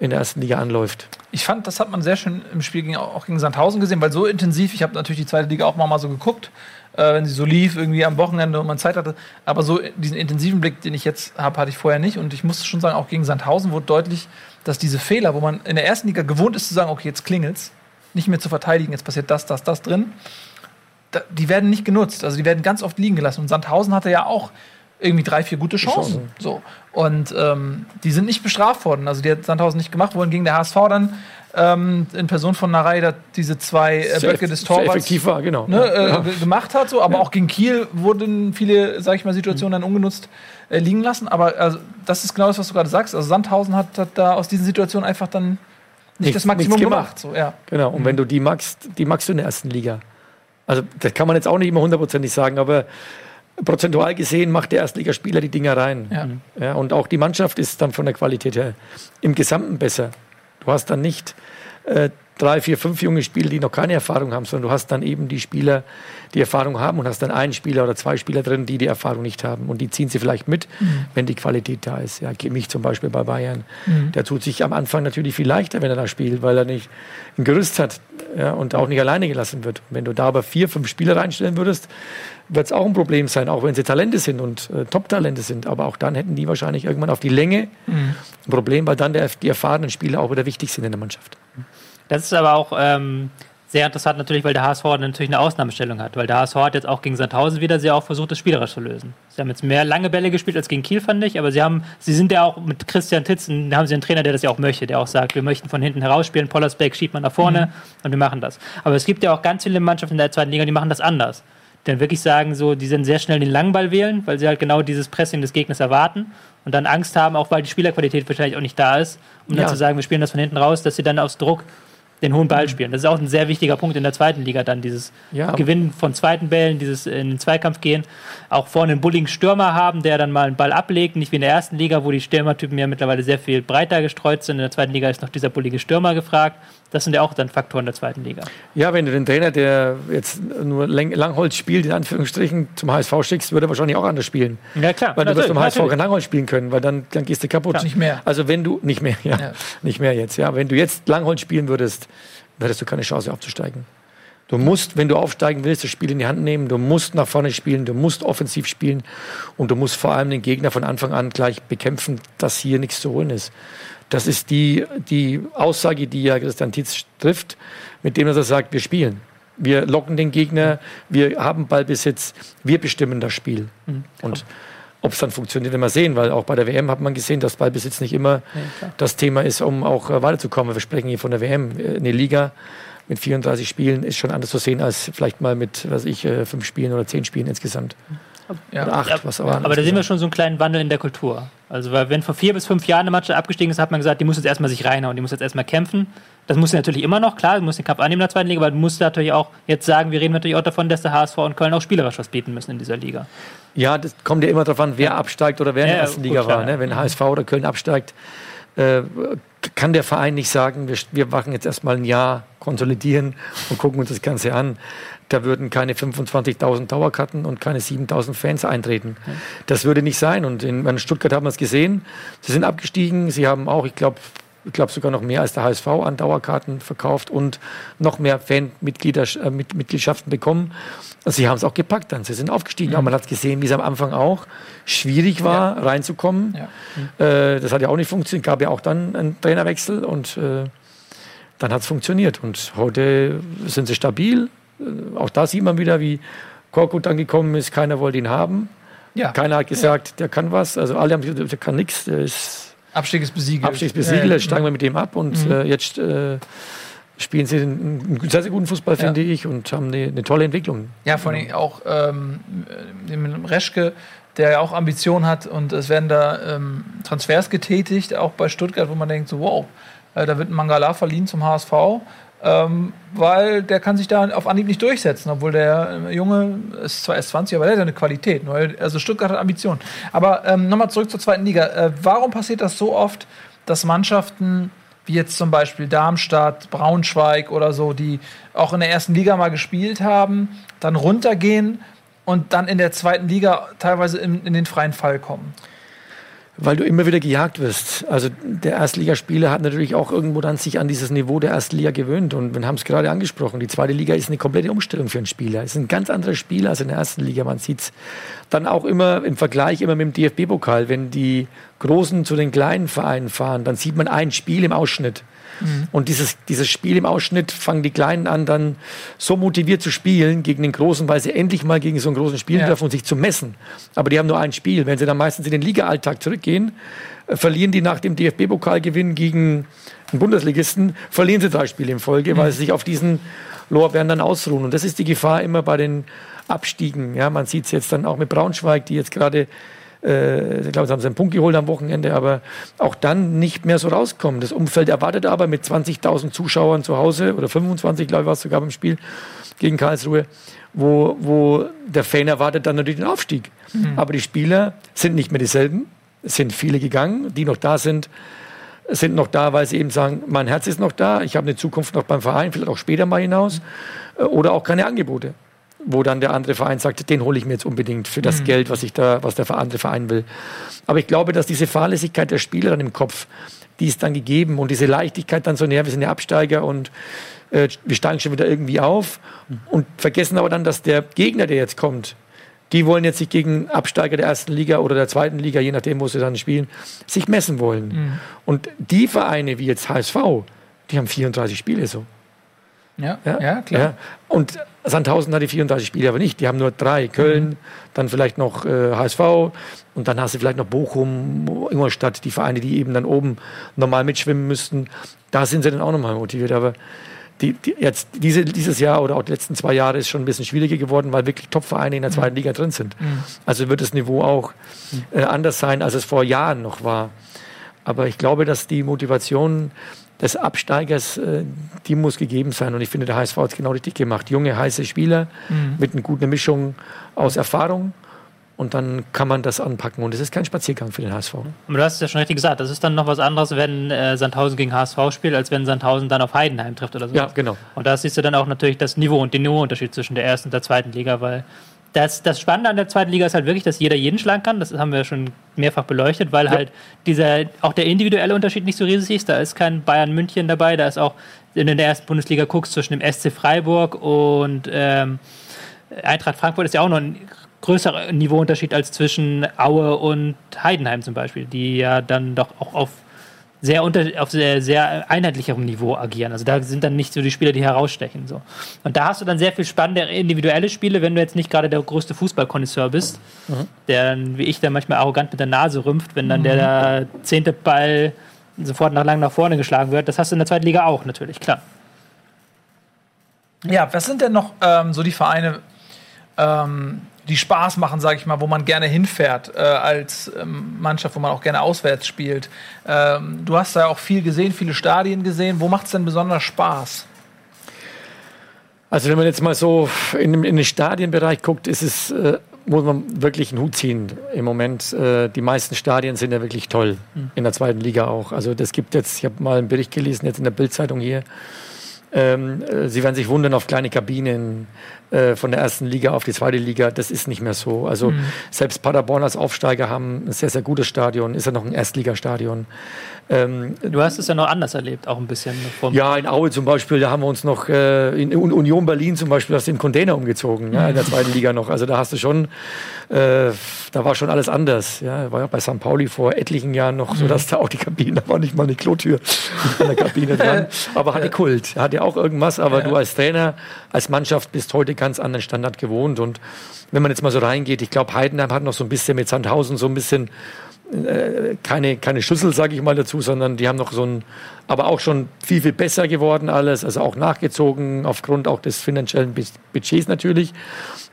in der ersten Liga anläuft. Ich fand, das hat man sehr schön im Spiel gegen, auch gegen Sandhausen gesehen, weil so intensiv, ich habe natürlich die zweite Liga auch mal, so geguckt, äh, wenn sie so lief, irgendwie am Wochenende und man Zeit hatte. Aber so diesen intensiven Blick, den ich jetzt habe, hatte ich vorher nicht. Und ich muss schon sagen, auch gegen Sandhausen wurde deutlich, dass diese Fehler, wo man in der ersten Liga gewohnt ist zu sagen, okay, jetzt klingelt's, nicht mehr zu verteidigen, jetzt passiert das, das, das drin die werden nicht genutzt. Also die werden ganz oft liegen gelassen. Und Sandhausen hatte ja auch irgendwie drei, vier gute Chancen. So. Und ähm, die sind nicht bestraft worden. Also die hat Sandhausen nicht gemacht worden gegen der HSV dann. Ähm, in Person von Narei diese zwei äh, Böcke des Torwarts effektiv war, genau. Ne, äh, ja. gemacht hat, so, aber ja. auch gegen Kiel wurden viele, sag ich mal, Situationen mhm. dann ungenutzt äh, liegen lassen. Aber also, das ist genau das, was du gerade sagst. Also Sandhausen hat, hat da aus diesen Situationen einfach dann nicht nichts, das Maximum gemacht. gemacht. So, ja. Genau, und mhm. wenn du die magst, die magst du in der ersten Liga. Also das kann man jetzt auch nicht immer hundertprozentig sagen, aber prozentual gesehen macht der Erstligaspieler die Dinger rein. Ja. ja. und auch die Mannschaft ist dann von der Qualität her im Gesamten besser. Du hast dann nicht äh, drei, vier, fünf junge Spieler, die noch keine Erfahrung haben, sondern du hast dann eben die Spieler, die Erfahrung haben und hast dann einen Spieler oder zwei Spieler drin, die die Erfahrung nicht haben. Und die ziehen sie vielleicht mit, mhm. wenn die Qualität da ist. Ja, mich zum Beispiel bei Bayern. Mhm. Der tut sich am Anfang natürlich viel leichter, wenn er da spielt, weil er nicht ein Gerüst hat ja, und auch nicht alleine gelassen wird. Wenn du da aber vier, fünf Spieler reinstellen würdest, wird es auch ein Problem sein, auch wenn sie Talente sind und äh, Top-Talente sind. Aber auch dann hätten die wahrscheinlich irgendwann auf die Länge mhm. ein Problem, weil dann der, die erfahrenen Spieler auch wieder wichtig sind in der Mannschaft. Das ist aber auch ähm, sehr interessant natürlich, weil der HSV natürlich eine Ausnahmestellung hat. Weil der HSV hat jetzt auch gegen Sandhausen wieder sehr auch versucht, das spielerisch zu lösen. Sie haben jetzt mehr lange Bälle gespielt als gegen Kiel, fand ich. Aber sie haben, sie sind ja auch mit Christian Titzen, da haben sie einen Trainer, der das ja auch möchte, der auch sagt, wir möchten von hinten herausspielen, Pollersbeck schiebt man nach vorne mhm. und wir machen das. Aber es gibt ja auch ganz viele Mannschaften in der zweiten Liga, die machen das anders. Die dann wirklich sagen, so, die sind sehr schnell den Langball wählen, weil sie halt genau dieses Pressing des Gegners erwarten und dann Angst haben, auch weil die Spielerqualität wahrscheinlich auch nicht da ist, um ja. dann zu sagen, wir spielen das von hinten raus, dass sie dann aus Druck den hohen Ball spielen. Das ist auch ein sehr wichtiger Punkt in der zweiten Liga dann, dieses ja. Gewinnen von zweiten Bällen, dieses in den Zweikampf gehen, auch vorne einen bulligen Stürmer haben, der dann mal einen Ball ablegt, nicht wie in der ersten Liga, wo die Stürmertypen ja mittlerweile sehr viel breiter gestreut sind. In der zweiten Liga ist noch dieser bullige Stürmer gefragt. Das sind ja auch dann Faktoren der zweiten Liga. Ja, wenn du den Trainer, der jetzt nur Langholz spielt, in Anführungsstrichen, zum HSV schickst, würde er wahrscheinlich auch anders spielen. Ja, klar. Weil du wirst zum HSV kein Langholz spielen können, weil dann, dann gehst du kaputt. Ja, nicht mehr. Also wenn du, nicht mehr, ja, ja. Nicht mehr jetzt, ja. Wenn du jetzt Langholz spielen würdest, hättest du keine Chance aufzusteigen. Du musst, wenn du aufsteigen willst, das Spiel in die Hand nehmen, du musst nach vorne spielen, du musst offensiv spielen und du musst vor allem den Gegner von Anfang an gleich bekämpfen, dass hier nichts zu holen ist. Das ist die, die Aussage, die ja Christian Tietz trifft, mit dem er sagt, wir spielen. Wir locken den Gegner, wir haben Ballbesitz, wir bestimmen das Spiel. Mhm. Und ob es dann funktioniert, werden wir sehen, weil auch bei der WM hat man gesehen, dass Ballbesitz nicht immer klar. das Thema ist, um auch äh, weiterzukommen. Wir sprechen hier von der WM. Äh, Eine Liga mit 34 Spielen ist schon anders zu sehen als vielleicht mal mit, was ich, äh, fünf Spielen oder zehn Spielen insgesamt. Ja. Oder acht, was aber. Aber da sehen wir schon so einen kleinen Wandel in der Kultur. Also, weil wenn vor vier bis fünf Jahren eine Mannschaft abgestiegen ist, hat man gesagt, die muss jetzt erstmal sich reinhauen, die muss jetzt erstmal kämpfen. Das muss sie natürlich immer noch, klar, du musst den Kampf annehmen in der zweiten Liga, aber du musst natürlich auch jetzt sagen, wir reden natürlich auch davon, dass der HSV und Köln auch spielerisch was bieten müssen in dieser Liga. Ja, das kommt ja immer darauf an, wer absteigt oder wer in der ja, ersten Liga klar, war. Ne? Wenn HSV oder Köln absteigt, äh, kann der Verein nicht sagen, wir, wir machen jetzt erstmal ein Jahr, konsolidieren und gucken uns das Ganze an. Da würden keine 25.000 Dauerkarten und keine 7.000 Fans eintreten. Das würde nicht sein. Und in, in Stuttgart haben wir es gesehen. Sie sind abgestiegen. Sie haben auch, ich glaube, ich glaube sogar noch mehr als der HSV an Dauerkarten verkauft und noch mehr Fanmitglieder, äh, bekommen. Also sie haben es auch gepackt dann. Sie sind aufgestiegen. Aber man hat gesehen, wie es am Anfang auch schwierig war, reinzukommen. Ja. Äh, das hat ja auch nicht funktioniert. Gab ja auch dann einen Trainerwechsel und äh, dann hat es funktioniert. Und heute sind sie stabil. Äh, Auch da sieht man wieder, wie Korkut dann gekommen ist. Keiner wollte ihn haben. Ja. Keiner hat gesagt, der kann was. Also alle haben gesagt, der kann nichts. Der ist Abstieg ist besiegelt. Abstiegsbesiegelt. Ja, ja. Jetzt steigen wir mit dem ab. Und Mhm. äh, jetzt äh, spielen sie einen, sehr, sehr guten Fußball, Ja. finde ich. Und haben eine, eine tolle Entwicklung. Ja, vor allem auch ähm, dem Reschke, der ja auch Ambitionen hat und es werden da ähm, Transfers getätigt, auch bei Stuttgart, wo man denkt, so wow, äh, da wird ein Mangala verliehen zum HSV, ähm, weil der kann sich da auf Anhieb nicht durchsetzen, obwohl der Junge ist zwar erst 20, aber der hat eine Qualität. Nur, Also Stuttgart hat Ambitionen. Aber ähm, nochmal zurück zur zweiten Liga. Äh, warum passiert das so oft, dass Mannschaften wie jetzt zum Beispiel Darmstadt, Braunschweig oder so, die auch in der ersten Liga mal gespielt haben, dann runtergehen und dann in der zweiten Liga teilweise in, in den freien Fall kommen. Weil du immer wieder gejagt wirst. Also der Erstligaspieler hat natürlich auch irgendwo dann sich an dieses Niveau der ersten Liga gewöhnt. Und wir haben es gerade angesprochen, die zweite Liga ist eine komplette Umstellung für einen Spieler. Es ist ein ganz anderer Spieler als in der ersten Liga. Man sieht es dann auch immer im Vergleich immer mit dem DFB-Pokal. Wenn die Großen zu den kleinen Vereinen fahren, dann sieht man ein Spiel im Ausschnitt. Und dieses, dieses Spiel im Ausschnitt fangen die Kleinen an, dann so motiviert zu spielen gegen den Großen, weil sie endlich mal gegen so einen Großen spielen Ja. dürfen und sich zu messen. Aber die haben nur ein Spiel. Wenn sie dann meistens in den Liga-Alltag zurückgehen, äh, verlieren die nach dem DFB-Pokalgewinn gegen einen Bundesligisten, verlieren sie drei Spiele in Folge, weil sie sich auf diesen Lorbeeren dann ausruhen. Und das ist die Gefahr immer bei den Abstiegen. Ja, man sieht es jetzt dann auch mit Braunschweig, die jetzt gerade äh, ich glaube, sie haben seinen Punkt geholt am Wochenende, aber auch dann nicht mehr so rauskommen. Das Umfeld erwartet aber mit 20.000 Zuschauern zu Hause oder 25, glaube ich, war es sogar beim Spiel gegen Karlsruhe, wo, wo der Fan erwartet dann natürlich den Aufstieg. Aber die Spieler sind nicht mehr dieselben. Es sind viele gegangen, die noch da sind, sind noch da, weil sie eben sagen, mein Herz ist noch da, ich habe eine Zukunft noch beim Verein, vielleicht auch später mal hinaus, äh, oder auch keine Angebote, wo dann der andere Verein sagt, den hole ich mir jetzt unbedingt für das Geld, was ich da, was der andere Verein will. Aber ich glaube, dass diese Fahrlässigkeit der Spieler dann im Kopf, die ist dann gegeben und diese Leichtigkeit dann so, näher, wir sind ja Absteiger und äh, wir steigen schon wieder irgendwie auf und vergessen aber dann, dass der Gegner, der jetzt kommt, die wollen jetzt sich gegen Absteiger der ersten Liga oder der zweiten Liga, je nachdem, wo sie dann spielen, sich messen wollen. Und die Vereine wie jetzt HSV, die haben 34 Spiele so. Ja, ja, klar. Ja. Und Sandhausen hat die 34 Spiele aber nicht. Die haben nur drei. Köln, dann vielleicht noch äh, HSV und dann hast du vielleicht noch Bochum, Ingolstadt, die Vereine, die eben dann oben normal mitschwimmen müssten. Da sind sie dann auch nochmal motiviert. Aber die, die jetzt diese, dieses Jahr oder auch die letzten zwei Jahre ist schon ein bisschen schwieriger geworden, weil wirklich Top-Vereine in der zweiten Liga drin sind. Also wird das Niveau auch äh, anders sein, als es vor Jahren noch war. Aber ich glaube, dass die Motivation des Absteigers, äh, die muss gegeben sein. Und ich finde, der HSV hat es genau richtig gemacht. Junge, heiße Spieler mit einer guten Mischung aus Erfahrung. Und dann kann man das anpacken. Und es ist kein Spaziergang für den HSV. Aber du hast es ja schon richtig gesagt, das ist dann noch was anderes, wenn äh, Sandhausen gegen HSV spielt, als wenn Sandhausen dann auf Heidenheim trifft oder so. Ja, genau. Und da siehst du dann auch natürlich das Niveau und den Niveauunterschied zwischen der ersten und der zweiten Liga, weil das, das Spannende an der zweiten Liga ist halt wirklich, dass jeder jeden schlagen kann. Das haben wir schon mehrfach beleuchtet, weil halt dieser, auch der individuelle Unterschied nicht so riesig ist. Da ist kein Bayern München dabei, da ist auch wenn du in der ersten Bundesliga guckst, zwischen dem SC Freiburg und ähm, Eintracht Frankfurt ist ja auch noch ein größerer Niveauunterschied als zwischen Aue und Heidenheim zum Beispiel, die ja dann doch auch auf sehr unter, auf sehr, sehr einheitlicherem Niveau agieren. Also da sind dann nicht so die Spieler, die herausstechen. So. Und da hast du dann sehr viel spannende individuelle Spiele, wenn du jetzt nicht gerade der größte Fußballkonnoisseur bist, mhm. der dann, wie ich, dann manchmal arrogant mit der Nase rümpft, wenn dann mhm. der, zehnte Ball sofort nach lang nach vorne geschlagen wird. Das hast du in der zweiten Liga auch natürlich, klar. Ja, was sind denn noch ähm, so die Vereine, ähm, die Spaß machen, sage ich mal, wo man gerne hinfährt äh, als ähm, Mannschaft, wo man auch gerne auswärts spielt. Ähm, du hast da auch viel gesehen, viele Stadien gesehen. Wo macht es denn besonders Spaß? Also wenn man jetzt mal so in, in den Stadienbereich guckt, ist es, äh, muss man wirklich einen Hut ziehen im Moment. Äh, die meisten Stadien sind ja wirklich toll, mhm. in der zweiten Liga auch. Also das gibt jetzt, ich habe mal einen Bericht gelesen, jetzt in der Bildzeitung hier, ähm, äh, Sie werden sich wundern auf kleine Kabinen äh, von der ersten Liga auf die zweite Liga. Das ist nicht mehr so. Also mhm. selbst Paderborn als Aufsteiger haben ein sehr, sehr gutes Stadion, ist ja noch ein Erstligastadion. Ähm, du hast es ja noch anders erlebt, auch ein bisschen. ja, in Aue zum Beispiel, da haben wir uns noch, äh, in Union Berlin zum Beispiel, hast du den Container umgezogen, ja, in der zweiten Liga noch. Also da hast du schon, äh, da war schon alles anders. Ja, war ja bei St. Pauli vor etlichen Jahren noch so, mhm. dass da auch die Kabine, da war nicht mal eine Klotür an der Kabine dran. Aber hatte Kult, hatte auch irgendwas. Aber ja. du als Trainer, als Mannschaft bist heute ganz anderen Standard gewohnt. Und wenn man jetzt mal so reingeht, ich glaube, Heidenheim hat noch so ein bisschen mit Sandhausen so ein bisschen äh, keine, keine Schüssel, sage ich mal dazu, sondern die haben noch so ein, aber auch schon viel, viel besser geworden alles, also auch nachgezogen aufgrund auch des finanziellen Budgets natürlich.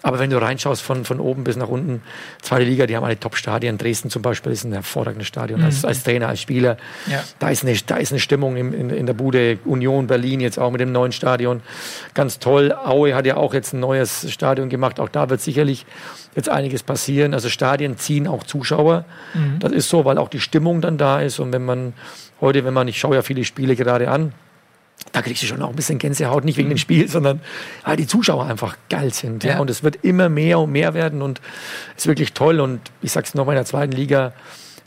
Aber wenn du reinschaust von, von oben bis nach unten, zweite Liga, die haben alle Top-Stadien. Dresden zum Beispiel ist ein hervorragendes Stadion mhm. als, als Trainer, als Spieler. Ja. Da, ist eine, da ist eine Stimmung in, in, in der Bude. Union Berlin jetzt auch mit dem neuen Stadion. Ganz toll. Aue hat ja auch jetzt ein neues Stadion gemacht. Auch da wird sicherlich jetzt einiges passieren. Also Stadien ziehen auch Zuschauer. Mhm. Das ist so, weil auch die Stimmung dann da ist. Und wenn man heute, wenn man, ich schaue ja viele Spiele gerade an, da kriegst du schon auch ein bisschen Gänsehaut, nicht wegen dem Spiel, sondern weil die Zuschauer einfach geil sind. Ja. ja. Und es wird immer mehr und mehr werden und es ist wirklich toll. Und ich sag's nochmal, in der zweiten Liga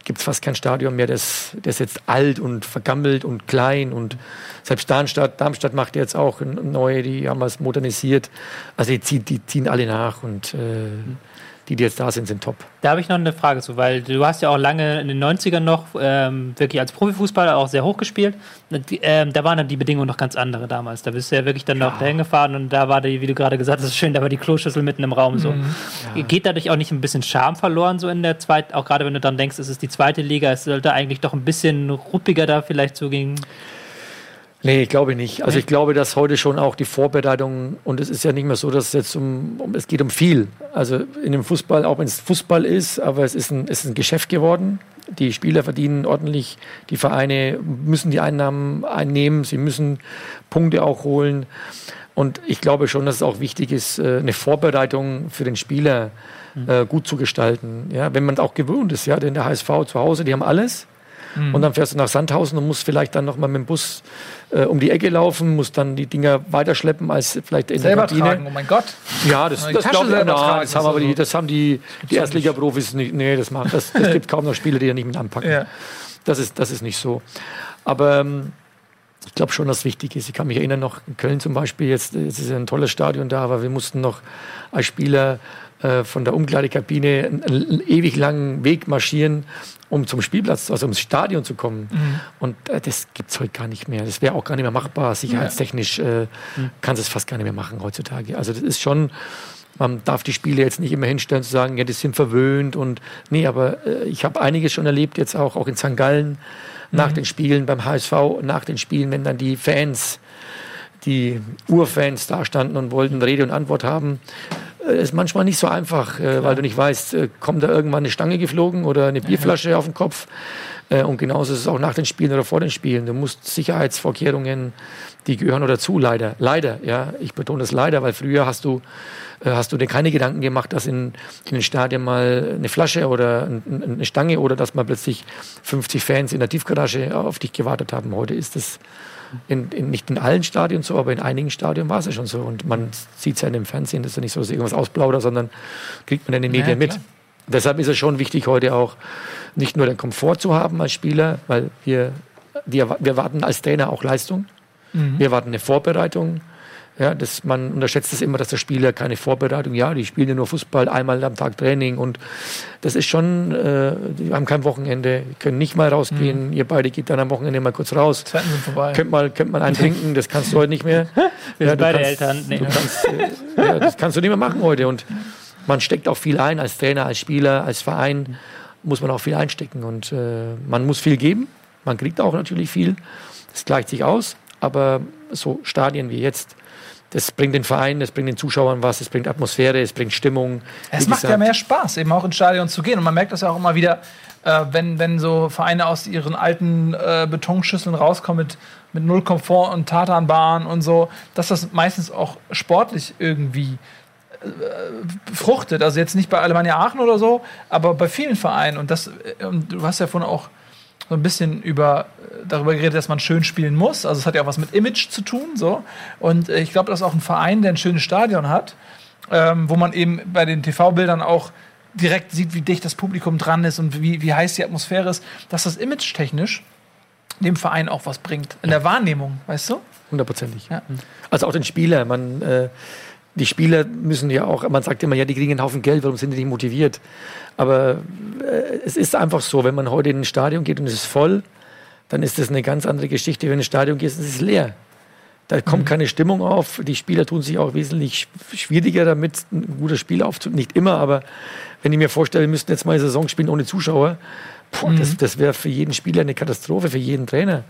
gibt es fast kein Stadion mehr, das, das jetzt alt und vergammelt und klein und selbst Darmstadt, Darmstadt macht jetzt auch neue, die haben es modernisiert. Also die, ziehen, die ziehen alle nach und äh, die, die jetzt da sind, sind top. Da habe ich noch eine Frage zu, weil du hast ja auch lange in den 90ern noch ähm, wirklich als Profifußballer auch sehr hoch gespielt. Ähm, da waren dann die Bedingungen noch ganz andere damals. Da bist du ja wirklich dann ja. noch dahin gefahren und da war die, wie du gerade gesagt hast, schön, da war die Kloschüssel mitten im Raum so. Mhm. Ja. Geht dadurch auch nicht ein bisschen Charme verloren so in der zweiten, auch gerade wenn du dann denkst, es ist die zweite Liga, es sollte eigentlich doch ein bisschen ruppiger da vielleicht zugehen? Nee, ich glaube nicht. Also ich glaube, dass heute schon auch die Vorbereitung, und es ist ja nicht mehr so, dass es jetzt um, um es geht um viel. Also in dem Fußball, auch wenn es Fußball ist, aber es ist ein, es ist ein Geschäft geworden. Die Spieler verdienen ordentlich, die Vereine müssen die Einnahmen einnehmen, sie müssen Punkte auch holen. Und ich glaube schon, dass es auch wichtig ist, äh, eine Vorbereitung für den Spieler mhm. äh, gut zu gestalten. Ja, wenn man auch gewöhnt ist, ja, denn der HSV zu Hause, die haben alles. Mhm. Und dann fährst du nach Sandhausen und musst vielleicht dann nochmal mit dem Bus äh, um die Ecke laufen, musst dann die Dinger weiterschleppen als vielleicht in selber der Kabine. Tragen, oh mein Gott. Ja, das, das glaube ich, na, das haben aber die, das haben die, die Erstliga-Profis nicht. Nee, das macht, das, das gibt kaum noch Spiele, die ja nicht mit anpacken. Ja. Das ist, das ist nicht so. Aber, ähm, ich glaube schon, dass wichtig ist. Ich kann mich erinnern, noch in Köln zum Beispiel, jetzt, jetzt ist ein tolles Stadion da, aber wir mussten noch als Spieler äh, von der Umkleidekabine einen, einen, ewig langen Weg marschieren, um zum Spielplatz, also ums Stadion zu kommen. Mhm. Und äh, das gibt es heute gar nicht mehr. Das wäre auch gar nicht mehr machbar. Sicherheitstechnisch äh, mhm. kannst du es fast gar nicht mehr machen heutzutage. Also das ist schon, man darf die Spiele jetzt nicht immer hinstellen zu sagen, ja, die sind verwöhnt und nee, aber äh, ich habe einiges schon erlebt, jetzt auch, auch in St. Gallen, nach mhm. den Spielen beim HSV, nach den Spielen, wenn dann die Fans, die Urfans da standen und wollten Rede und Antwort haben ist manchmal nicht so einfach, äh, weil du nicht weißt, äh, kommt da irgendwann eine Stange geflogen oder eine Bierflasche auf den Kopf. Äh, und genauso ist es auch nach den Spielen oder vor den Spielen. Du musst Sicherheitsvorkehrungen, die gehören dazu, leider. Leider, ja. Ich betone das leider, weil früher hast du, äh, hast du dir keine Gedanken gemacht, dass in, in den Stadien mal eine Flasche oder ein, eine Stange oder dass mal plötzlich 50 Fans in der Tiefgarage auf dich gewartet haben. Heute ist das in, in, nicht in allen Stadien so, aber in einigen Stadien war es ja schon so. Und man sieht es ja in dem Fernsehen, dass er nicht so dass irgendwas ausplaudert, sondern kriegt man in den Medien ja, mit. Deshalb ist es schon wichtig, heute auch nicht nur den Komfort zu haben als Spieler, weil wir, wir, wir warten als Trainer auch Leistung. Wir erwarten eine Vorbereitung. Ja, das, man unterschätzt es immer, dass der Spieler keine Vorbereitung, ja, die spielen ja nur Fußball, einmal am Tag Training und das ist schon, äh, die haben kein Wochenende, können nicht mal rausgehen, ihr beide geht dann am Wochenende mal kurz raus. Sind vorbei. Könnt mal, könnt mal einen trinken, das kannst du heute nicht mehr. Wir sind du beide kannst, Eltern. Nee. Kannst, äh, ja, das kannst du nicht mehr machen heute und man steckt auch viel ein als Trainer, als Spieler, als Verein muss man auch viel einstecken und äh, man muss viel geben, man kriegt auch natürlich viel, das gleicht sich aus, aber so Stadien wie jetzt, das bringt den Verein, das bringt den Zuschauern was, es bringt Atmosphäre, es bringt Stimmung. Es macht ja gesagt, mehr Spaß, eben auch ins Stadion zu gehen. Und man merkt das ja auch immer wieder, äh, wenn, wenn so Vereine aus ihren alten äh, Betonschüsseln rauskommen mit, mit Null Komfort und Tatanbahn und so, dass das meistens auch sportlich irgendwie äh, fruchtet. Also jetzt nicht bei Alemannia Aachen oder so, aber bei vielen Vereinen. Und das, äh, und du hast ja vorhin auch so ein bisschen über, äh, darüber geredet, dass man schön spielen muss. Also es hat ja auch was mit Image zu tun. So. Und äh, ich glaube, dass auch ein Verein, der ein schönes Stadion hat, ähm, wo man eben bei den TV-Bildern auch direkt sieht, wie dicht das Publikum dran ist und wie, wie heiß die Atmosphäre ist, dass das image-technisch dem Verein auch was bringt. In der Wahrnehmung, weißt du? Hundertprozentig. Ja. Also auch den Spieler. Man, äh, die Spieler müssen ja auch, man sagt immer, ja, die kriegen einen Haufen Geld, warum sind die nicht motiviert? Aber äh, es ist einfach so, wenn man heute in ein Stadion geht und es ist voll, dann ist das eine ganz andere Geschichte. Wenn du in ein Stadion gehst und es ist leer. Da kommt keine Stimmung auf. Die Spieler tun sich auch wesentlich schwieriger damit, ein gutes Spiel aufzunehmen. Nicht immer, aber wenn ich mir vorstelle, wir müssten jetzt mal eine Saison spielen ohne Zuschauer, boah, das, das wäre für jeden Spieler eine Katastrophe, für jeden Trainer.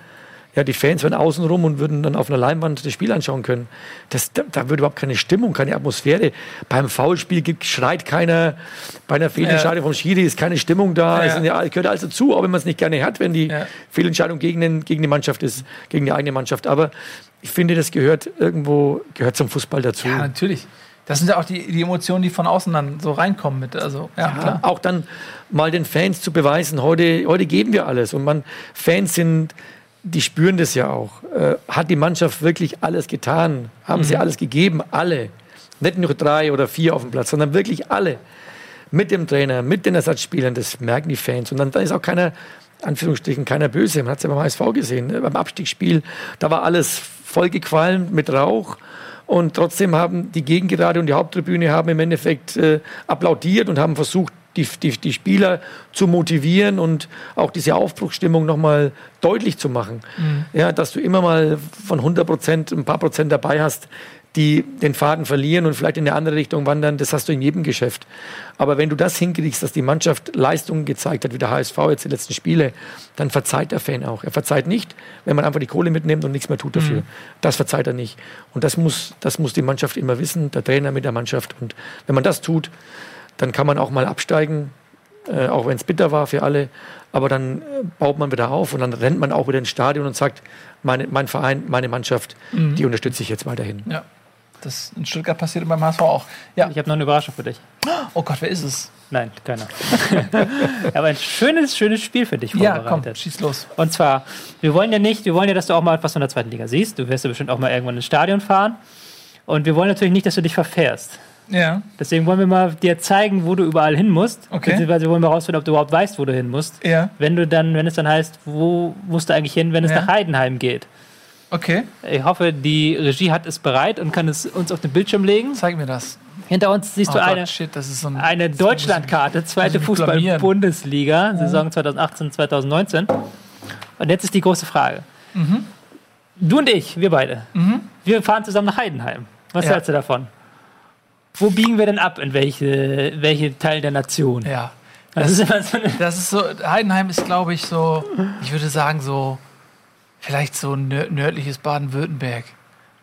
Ja, die Fans wären außen rum und würden dann auf einer Leinwand das Spiel anschauen können. Das, da, da würde überhaupt keine Stimmung, keine Atmosphäre. Beim Foulspiel gibt, schreit keiner, bei einer Fehlentscheidung vom Schiri ist keine Stimmung da. Ja. Es ja, gehört alles dazu, auch wenn man es nicht gerne hat, wenn die Ja. Fehlentscheidung gegen, den, gegen die Mannschaft ist, gegen die eigene Mannschaft. Aber ich finde, das gehört irgendwo, gehört zum Fußball dazu. Ja, natürlich. Das sind ja auch die, die Emotionen, die von außen dann so reinkommen mit. Also, ja, Ja, klar. auch dann mal den Fans zu beweisen, heute, heute geben wir alles. Und man, Fans sind, die spüren das ja auch. Äh, hat die Mannschaft wirklich alles getan? Haben sie alles gegeben? Alle. Nicht nur drei oder vier auf dem Platz, sondern wirklich alle. Mit dem Trainer, mit den Ersatzspielern, das merken die Fans. Und dann, dann ist auch keiner, Anführungsstrichen, keiner böse. Man hat es ja beim HSV gesehen, ne? beim Abstiegsspiel. Da war alles vollgequalmt mit Rauch. Und trotzdem haben die Gegengerade und die Haupttribüne haben im Endeffekt äh, applaudiert und haben versucht, die, die, die Spieler zu motivieren und auch diese Aufbruchsstimmung nochmal deutlich zu machen. Ja, dass du immer mal von 100 Prozent ein paar Prozent dabei hast, die den Faden verlieren und vielleicht in eine andere Richtung wandern, das hast du in jedem Geschäft. Aber wenn du das hinkriegst, dass die Mannschaft Leistungen gezeigt hat, wie der HSV jetzt die letzten Spiele, dann verzeiht der Fan auch. Er verzeiht nicht, wenn man einfach die Kohle mitnimmt und nichts mehr tut dafür. Das verzeiht er nicht. Und das muss, das muss die Mannschaft immer wissen, der Trainer mit der Mannschaft. Und wenn man das tut, dann kann man auch mal absteigen, äh, auch wenn es bitter war für alle. Aber dann äh, baut man wieder auf und dann rennt man auch wieder ins Stadion und sagt, meine, mein Verein, meine Mannschaft, die unterstütze ich jetzt weiterhin. ja. Das in Stuttgart passiert und beim HSV auch. Ja. Ich habe noch eine Überraschung für dich. Oh Gott, wer ist es? Nein, keiner. Aber ein schönes, schönes Spiel für dich Ja, komm, vorbereitet. schieß los. Und zwar, wir wollen ja nicht, wir wollen ja, dass du auch mal was von der zweiten Liga siehst. Du wirst ja bestimmt auch mal irgendwann ins Stadion fahren. Und wir wollen natürlich nicht, dass du dich verfährst. Ja. Deswegen wollen wir mal dir zeigen, wo du überall hin musst. Okay. Beziehungsweise wollen wir herausfinden, ob du überhaupt weißt, wo du hin musst. Ja. Wenn du dann, wenn es dann heißt, wo musst du eigentlich hin, wenn es Ja. nach Heidenheim geht. Okay, Ich hoffe, die Regie hat es bereit und kann es uns auf den Bildschirm legen. zeig mir das. Hinter uns siehst Oh du Gott, eine, shit, das ist so ein. eine Deutschlandkarte, zweite. Fußball-Bundesliga, Saison 2018, 2019. Und jetzt ist die große Frage. Mhm. Du und ich, wir beide, wir fahren zusammen nach Heidenheim. Was Ja. hältst du davon? Wo biegen wir denn ab? In welche, welche Teil der Nation? ja. Das ist immer so Das ist so, Heidenheim ist, glaube ich, so, ich würde sagen, so, vielleicht so nör nördliches Baden-Württemberg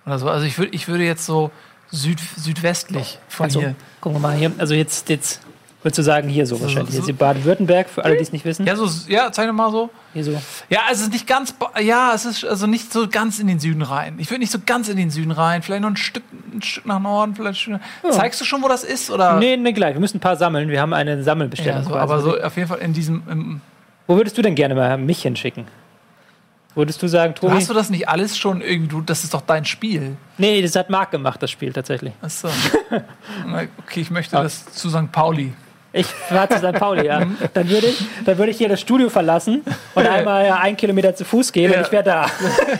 oder so. Also ich, würd, ich würde jetzt so süd südwestlich von Also, hier. gucken wir mal hier. Also jetzt, jetzt würdest du sagen, hier so, wahrscheinlich. so- Jetzt in Baden-Württemberg, für alle, die es nicht wissen. Ja, so, ja, zeig doch mal so. Hier so. Ja, es ist nicht ganz, ja, es ist also nicht so ganz in den Süden rein. Ich würde nicht so ganz in den Süden rein, vielleicht noch ein Stück, ein Stück nach Norden, vielleicht. schon- Zeigst du schon, wo das ist? Oder? Nee, nee, gleich. Wir müssen ein paar sammeln. Wir haben eine Sammelbestellung. Ja, so, aber so auf jeden Fall in diesem. Wo würdest du denn gerne mal mich hinschicken? Würdest du sagen, Tobi? hast du das nicht alles schon irgendwie? Du, das ist doch dein Spiel. nee, das hat Marc gemacht, das Spiel tatsächlich. Achso. Na, okay, ich möchte das zu St. Pauli. Ich fahre zu St. Pauli, ja. Dann würde ich, dann würde ich hier das Studio verlassen und einmal ja, einen Kilometer zu Fuß gehen Ja. und ich wäre da.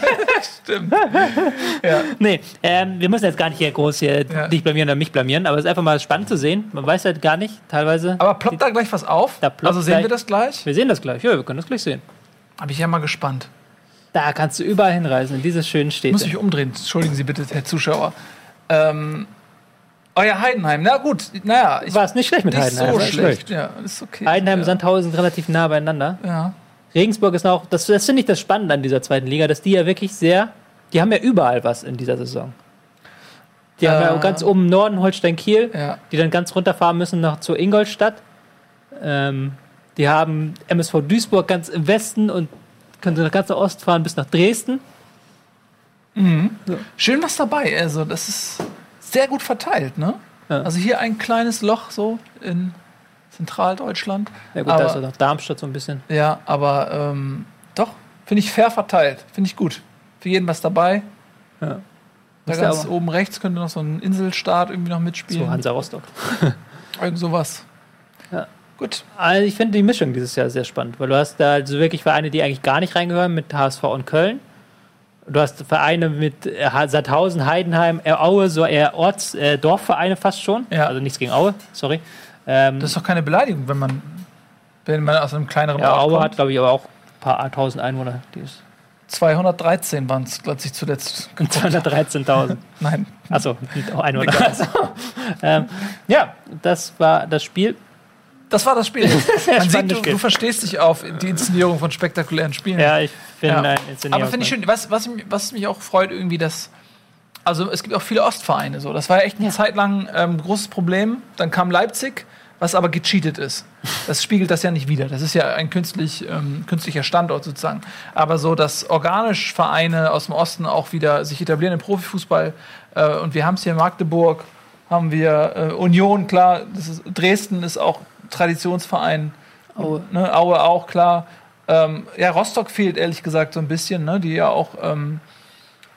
Stimmt. ja. Nee, ähm, wir müssen jetzt gar nicht hier groß hier Ja. dich blamieren oder mich blamieren, aber es ist einfach mal spannend zu sehen. Man weiß halt gar nicht, teilweise. Aber ploppt da gleich was auf? Also sehen gleich- wir das gleich? wir sehen das gleich. Ja, wir können das gleich sehen. Bin ich ja mal gespannt. Da kannst du überall hinreisen, in diese schönen Ich muss Städte. mich umdrehen. Entschuldigen Sie bitte, Herr Zuschauer. Ähm, euer Heidenheim. Na gut, naja. Ich War es nicht schlecht mit nicht Heidenheim. so oder? schlecht. Ja, ist okay. Heidenheim ja. und Sandhausen sind relativ nah beieinander. Ja. Regensburg ist auch, das, das finde ich das Spannende an dieser zweiten Liga, dass die ja wirklich sehr, die haben ja überall was in dieser Saison. Die haben ja Äh. ganz oben im Norden Holstein-Kiel, Ja. die dann ganz runterfahren müssen nach zur Ingolstadt. Ähm, die haben MSV Duisburg ganz im Westen und können so nach ganz nach Ost fahren bis nach Dresden. Schön was dabei. Also, das ist sehr gut verteilt, ne? Ja. Also hier ein kleines Loch so in Zentraldeutschland. Ja gut, Aber- da ist auch noch Darmstadt so ein bisschen. Ja, aber ähm, doch, finde ich fair verteilt. Finde ich gut. Für jeden was dabei. Ja. Da ja ganz oben rechts könnte noch so ein Inselstaat irgendwie noch mitspielen. So Hansa Rostock. Irgend sowas. Ja. Gut. Also ich finde die Mischung dieses Jahr sehr spannend, weil du hast da also wirklich Vereine, die eigentlich gar nicht reingehören, mit HSV und Köln. Du hast Vereine mit äh, Sandhausen, Heidenheim, äh, Aue, so eher Orts-, äh, Dorfvereine fast schon. Ja. Also nichts gegen Aue, sorry. Ähm, Das ist doch keine Beleidigung, wenn man, wenn man aus einem kleineren ja, Ort Aue kommt. hat, glaube ich, aber auch ein paar tausend Einwohner. Die ist 213 waren es, als ich zuletzt. 213.000. Nein. Achso, Einwohner. ähm, ja, das war das Spiel. Das war das Spiel. Man sieht, du, Spiel. du verstehst dich auf die Inszenierung von spektakulären Spielen. Ja, ich bin Ja. ein Aber finde ich schön, was, was, mich- was mich auch freut, irgendwie, dass. Also es gibt auch viele Ostvereine so. Das war ja echt eine Zeit lang ähm, ein großes Problem. Dann kam Leipzig, was aber gecheatet ist. Das spiegelt das ja nicht wider. Das ist ja ein künstlich, ähm, künstlicher Standort sozusagen. Aber so, dass organisch Vereine aus dem Osten auch wieder sich etablieren im Profifußball. Äh, und wir haben es hier in Magdeburg, haben wir äh, Union, klar, das ist, Dresden ist auch Traditionsverein. Aue. Ne, Aue auch, klar. Ähm, ja, Rostock fehlt ehrlich gesagt so ein bisschen, ne, die ja auch ähm,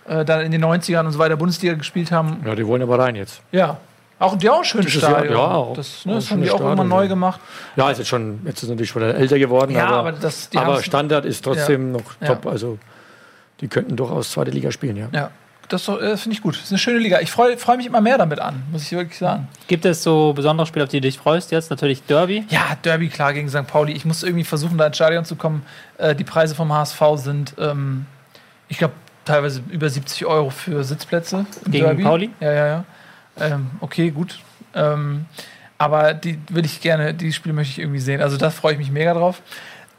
äh, dann in den 90ern und so weiter Bundesliga gespielt haben. Ja, die wollen aber rein jetzt. Ja. Auch die auch Jahr, Stadion. ja, auch. Das, ne, das haben die auch Stadion, neu ja. gemacht. Ja, ist jetzt schon, jetzt ist natürlich schon älter geworden, Ja, aber, aber das- aber Standard ist trotzdem noch Ja. top. Also die könnten durchaus zweite Liga spielen, ja. Ja. Das, doch, äh, finde ich gut. Das ist eine schöne Liga. Ich freue freu mich immer mehr damit an, muss ich wirklich sagen. Gibt es so besondere Spiele, auf die du dich freust jetzt? Natürlich Derby. Ja, Derby klar gegen St. Pauli. Ich muss irgendwie versuchen, da ins Stadion zu kommen. Äh, die Preise vom HSV sind, ähm, ich glaube, teilweise über 70 Euro für Sitzplätze. Gegen Derby. Pauli? Ja, ja, ja. Ähm, okay, gut. Ähm, aber die will ich gerne, die Spiele möchte ich irgendwie sehen. Also da freue ich mich mega drauf.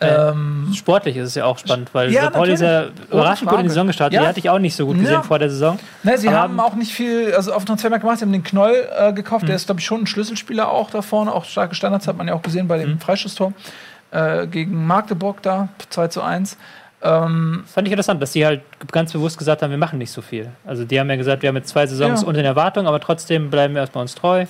Äh, Ähm, Sportlich ist es ja auch spannend, weil Ja, St. Pauli ist ja überraschend gut in die. Saison gestartet. Ja. Die hatte ich auch nicht so gut gesehen Ja. vor der Saison. Ne, sie Aber haben auch nicht viel, also auf Transfermarkt gemacht, sie haben den Knoll äh, gekauft, Mhm. der ist, glaube ich, schon ein Schlüsselspieler auch da vorne, auch starke Standards hat man ja auch gesehen bei Mhm. dem Freistoßtor äh, gegen Magdeburg da, 2 zu 1. Ähm, Fand ich interessant, dass die halt ganz bewusst gesagt haben, wir machen nicht so viel. Also die haben ja gesagt, wir haben jetzt zwei Saisons Ja. unter den Erwartungen, aber trotzdem bleiben wir erstmal uns treu.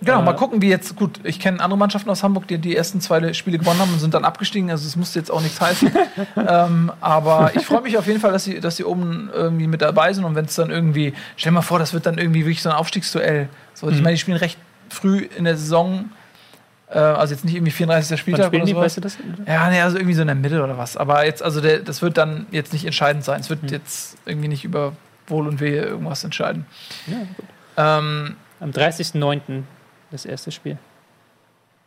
Genau, Äh, mal gucken, wie jetzt, gut, ich kenne andere Mannschaften aus Hamburg, die die ersten zwei Spiele gewonnen haben und sind dann abgestiegen, also es musste jetzt auch nichts heißen. ähm, aber ich freue mich auf jeden Fall, dass sie, dass sie oben irgendwie mit dabei sind und wenn es dann irgendwie, stell dir mal vor, das wird dann irgendwie wirklich so ein Aufstiegsduell. So, Mhm. Ich meine, die spielen recht früh in der Saison, äh, also jetzt nicht irgendwie 34. Wann Spieltag oder die, sowas. weißt du das? Ja, nee, also irgendwie so in der Mitte oder was. Aber jetzt, also der, das wird dann jetzt nicht entscheidend sein. Es wird Hm. jetzt irgendwie nicht über Wohl und Wehe irgendwas entscheiden. Ja, gut. Ähm, Am 30.09. das erste Spiel.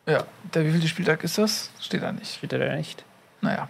ja, der wievielte Spieltag ist das? Steht da nicht. Steht er da nicht. Naja.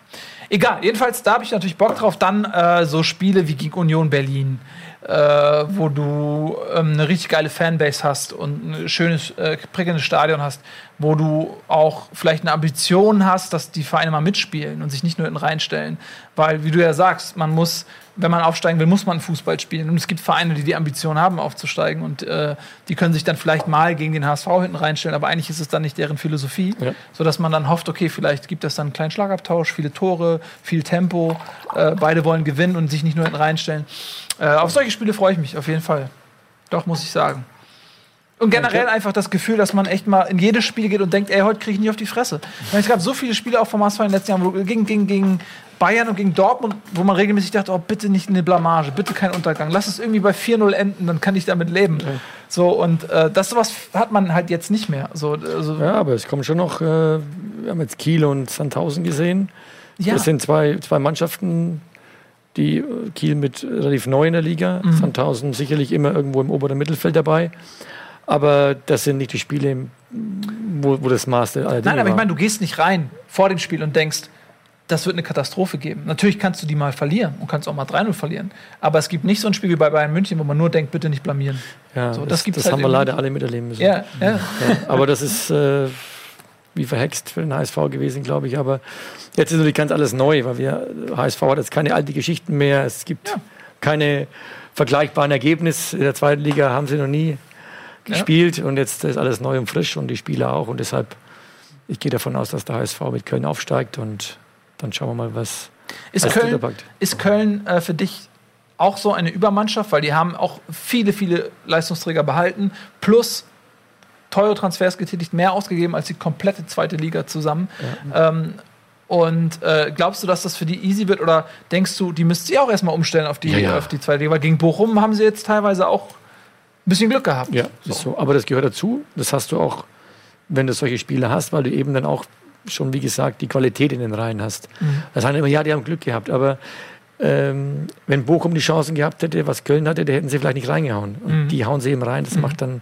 Egal, jedenfalls, da habe ich natürlich Bock drauf. Dann äh, so Spiele wie gegen Union Berlin, äh, wo du ähm, eine richtig geile Fanbase hast und ein schönes, äh, prickelndes Stadion hast, wo du auch vielleicht eine Ambition hast, dass die Vereine mal mitspielen und sich nicht nur hinten reinstellen. Weil, wie du ja sagst, man muss, wenn man aufsteigen will, muss man Fußball spielen. Und es gibt Vereine, die die Ambition haben, aufzusteigen und äh, die können sich dann vielleicht mal gegen den HSV hinten reinstellen, aber eigentlich ist es dann nicht deren Philosophie, Ja. sodass man dann hofft, okay, vielleicht gibt es dann einen kleinen Schlagabtausch, viele Tore, viel Tempo, äh, beide wollen gewinnen und sich nicht nur hinten reinstellen. Äh, auf solche Spiele freue ich mich auf jeden Fall. Doch, muss ich sagen. Und generell einfach das Gefühl, dass man echt mal in jedes Spiel geht und denkt, ey, heute kriege ich nicht auf die Fresse. Ich meine, es gab so viele Spiele auch vom HSV in den letzten Jahren, wo, gegen, gegen, gegen Bayern und gegen Dortmund, wo man regelmäßig dachte, oh, bitte nicht eine Blamage, bitte kein Untergang. Lass es irgendwie bei 4-0 enden, dann kann ich damit leben. So, und äh, das sowas hat man halt jetzt nicht mehr. So, also, Ja, aber es kommen schon noch, äh, wir haben jetzt Kiel und Sandhausen gesehen. ja. Das sind zwei, zwei Mannschaften, die äh, Kiel mit relativ neu in der Liga, Sandhausen sicherlich immer irgendwo im oberen Mittelfeld dabei. Aber das sind nicht die Spiele, wo, wo das Maß der Nein, aber ich war. meine, du gehst nicht rein vor dem Spiel und denkst, das wird eine Katastrophe geben. Natürlich kannst du die mal verlieren und kannst auch mal 3-0 verlieren. Aber es gibt nicht so ein Spiel wie bei Bayern München, wo man nur denkt, bitte nicht blamieren. ja, so, das, das das, halt haben wir leider alle miterleben müssen. Ja, ja. Ja, aber das ist äh, wie verhext für den HSV gewesen, glaube ich. Aber jetzt ist natürlich ganz alles neu, weil wir HSV hat jetzt keine alten Geschichten mehr. Es gibt Ja. keine vergleichbaren Ergebnisse. In der zweiten Liga haben sie noch nie gespielt und jetzt ist alles neu und frisch und die Spieler auch. Und deshalb, ich gehe davon aus, dass der HSV mit Köln aufsteigt und dann schauen wir mal, was Ist als Köln, ist Köln äh, für dich auch so eine Übermannschaft? Weil die haben auch viele, viele Leistungsträger behalten, plus teure Transfers getätigt, mehr ausgegeben als die komplette zweite Liga zusammen. Ähm, und äh, glaubst du, dass das für die easy wird oder denkst du, die müsst ihr auch erstmal umstellen auf die, Ja, ja. auf die zweite Liga? Weil gegen Bochum haben sie jetzt teilweise auch bisschen Glück gehabt. Ja, ist so. Aber das gehört dazu. Das hast du auch, wenn du solche Spiele hast, weil du eben dann auch schon, wie gesagt, die Qualität in den Reihen hast. Das heißt immer, ja, die haben Glück gehabt. Aber ähm, wenn Bochum die Chancen gehabt hätte, was Köln hatte, da hätten sie vielleicht nicht reingehauen. Und die hauen sie eben rein. Das macht dann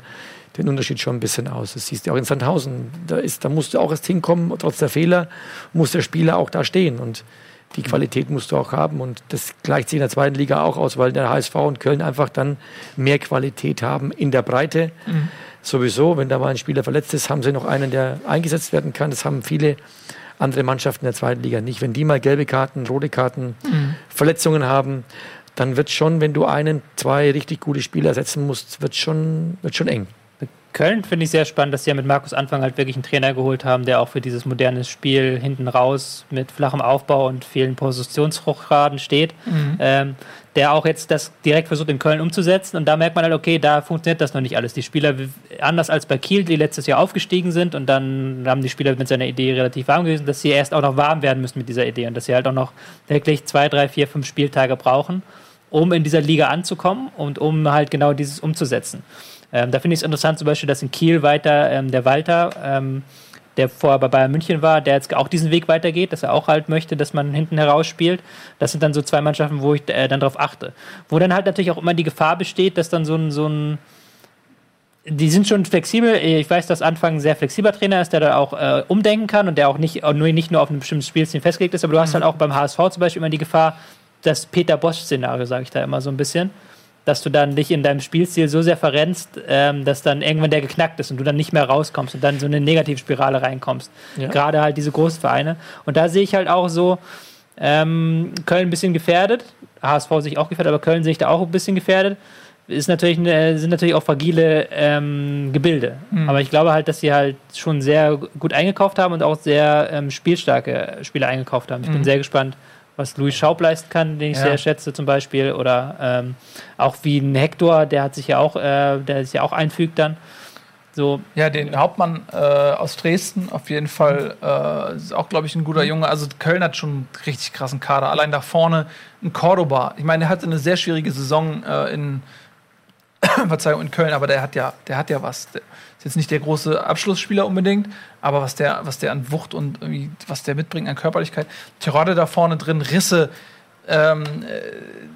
den Unterschied schon ein bisschen aus. Das siehst du auch in Sandhausen. Da, ist, da musst du auch erst hinkommen, trotz der Fehler muss der Spieler auch da stehen. Und die Qualität musst du auch haben. Und das gleicht sich in der zweiten Liga auch aus, weil der HSV und Köln einfach dann mehr Qualität haben in der Breite. Sowieso, wenn da mal ein Spieler verletzt ist, haben sie noch einen, der eingesetzt werden kann. Das haben viele andere Mannschaften in der zweiten Liga nicht. Wenn die mal gelbe Karten, rote Karten, Verletzungen haben, dann wird schon, wenn du einen, zwei richtig gute Spieler setzen musst, wird schon, wird schon eng. Köln finde ich sehr spannend, dass sie ja mit Markus Anfang halt wirklich einen Trainer geholt haben, der auch für dieses moderne Spiel hinten raus mit flachem Aufbau und vielen Positionshochgraden steht. Ähm, der auch jetzt das direkt versucht in Köln umzusetzen und da merkt man halt, okay, da funktioniert das noch nicht alles. Die Spieler, anders als bei Kiel, die letztes Jahr aufgestiegen sind und dann haben die Spieler mit seiner Idee relativ warm gewesen, dass sie erst auch noch warm werden müssen mit dieser Idee und dass sie halt auch noch wirklich zwei, drei, vier, fünf Spieltage brauchen, um in dieser Liga anzukommen und um halt genau dieses umzusetzen. Ähm, da finde ich es interessant zum Beispiel, dass in Kiel weiter ähm, der Walter, ähm, der vorher bei Bayern München war, der jetzt auch diesen Weg weitergeht, dass er auch halt möchte, dass man hinten heraus spielt. Das sind dann so zwei Mannschaften, wo ich äh, dann darauf achte. Wo dann halt natürlich auch immer die Gefahr besteht, dass dann so ein, so ein die sind schon flexibel. Ich weiß, dass Anfang ein sehr flexibler Trainer ist, der da auch äh, umdenken kann und der auch nicht, auch nur, nicht nur auf ein bestimmtes Spielstil festgelegt ist. Aber du hast halt auch beim HSV zum Beispiel immer die Gefahr, das Peter Bosch-Szenario, sage ich da immer so ein bisschen, dass du dann dich in deinem Spielstil so sehr verrennst, ähm, dass dann irgendwann der geknackt ist und du dann nicht mehr rauskommst und dann so eine Negativspirale reinkommst. Ja. Gerade halt diese Großvereine. Und da sehe ich halt auch so, ähm, Köln ein bisschen gefährdet, HSV sich auch gefährdet, aber Köln sehe ich da auch ein bisschen gefährdet. Ist natürlich eine, sind natürlich auch fragile ähm, Gebilde. Aber ich glaube halt, dass sie halt schon sehr gut eingekauft haben und auch sehr ähm, spielstarke Spieler eingekauft haben. Ich bin sehr gespannt, was Louis Schaub leisten kann, den ich Ja. sehr schätze zum Beispiel. Oder ähm, auch wie ein Hector, der hat sich ja auch, äh, der sich ja auch einfügt dann. So, Ja, den Hauptmann äh, aus Dresden auf jeden Fall äh, ist auch, glaube ich, ein guter Junge. Also Köln hat schon einen richtig krassen Kader. Allein da vorne ein Cordoba. Ich meine, der hatte eine sehr schwierige Saison äh, in Verzeihung in Köln, aber der hat ja, der hat ja was. Der ist jetzt nicht der große Abschlussspieler unbedingt, aber was der, was der an Wucht und was der mitbringt an Körperlichkeit. Tirode da vorne drin, Risse. Ähm, äh,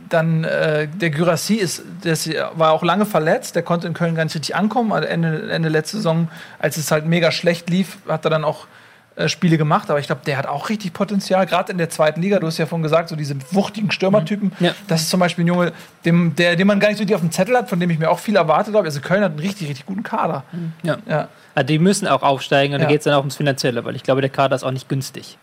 dann äh, der Gyrassi ist, der war auch lange verletzt, der konnte in Köln gar nicht richtig ankommen. Also Ende, Ende letzte Saison, als es halt mega schlecht lief, hat er dann auch Spiele gemacht, aber ich glaube, der hat auch richtig Potenzial, gerade in der zweiten Liga. Du hast ja vorhin gesagt, so diese wuchtigen Stürmertypen. Ja. Das ist zum Beispiel ein Junge, dem, der, den man gar nicht so richtig auf dem Zettel hat, von dem ich mir auch viel erwartet habe. Also Köln hat einen richtig, richtig guten Kader. ja. Ja. Also die müssen auch aufsteigen und Ja. da geht es dann auch ums Finanzielle, weil ich glaube, der Kader ist auch nicht günstig,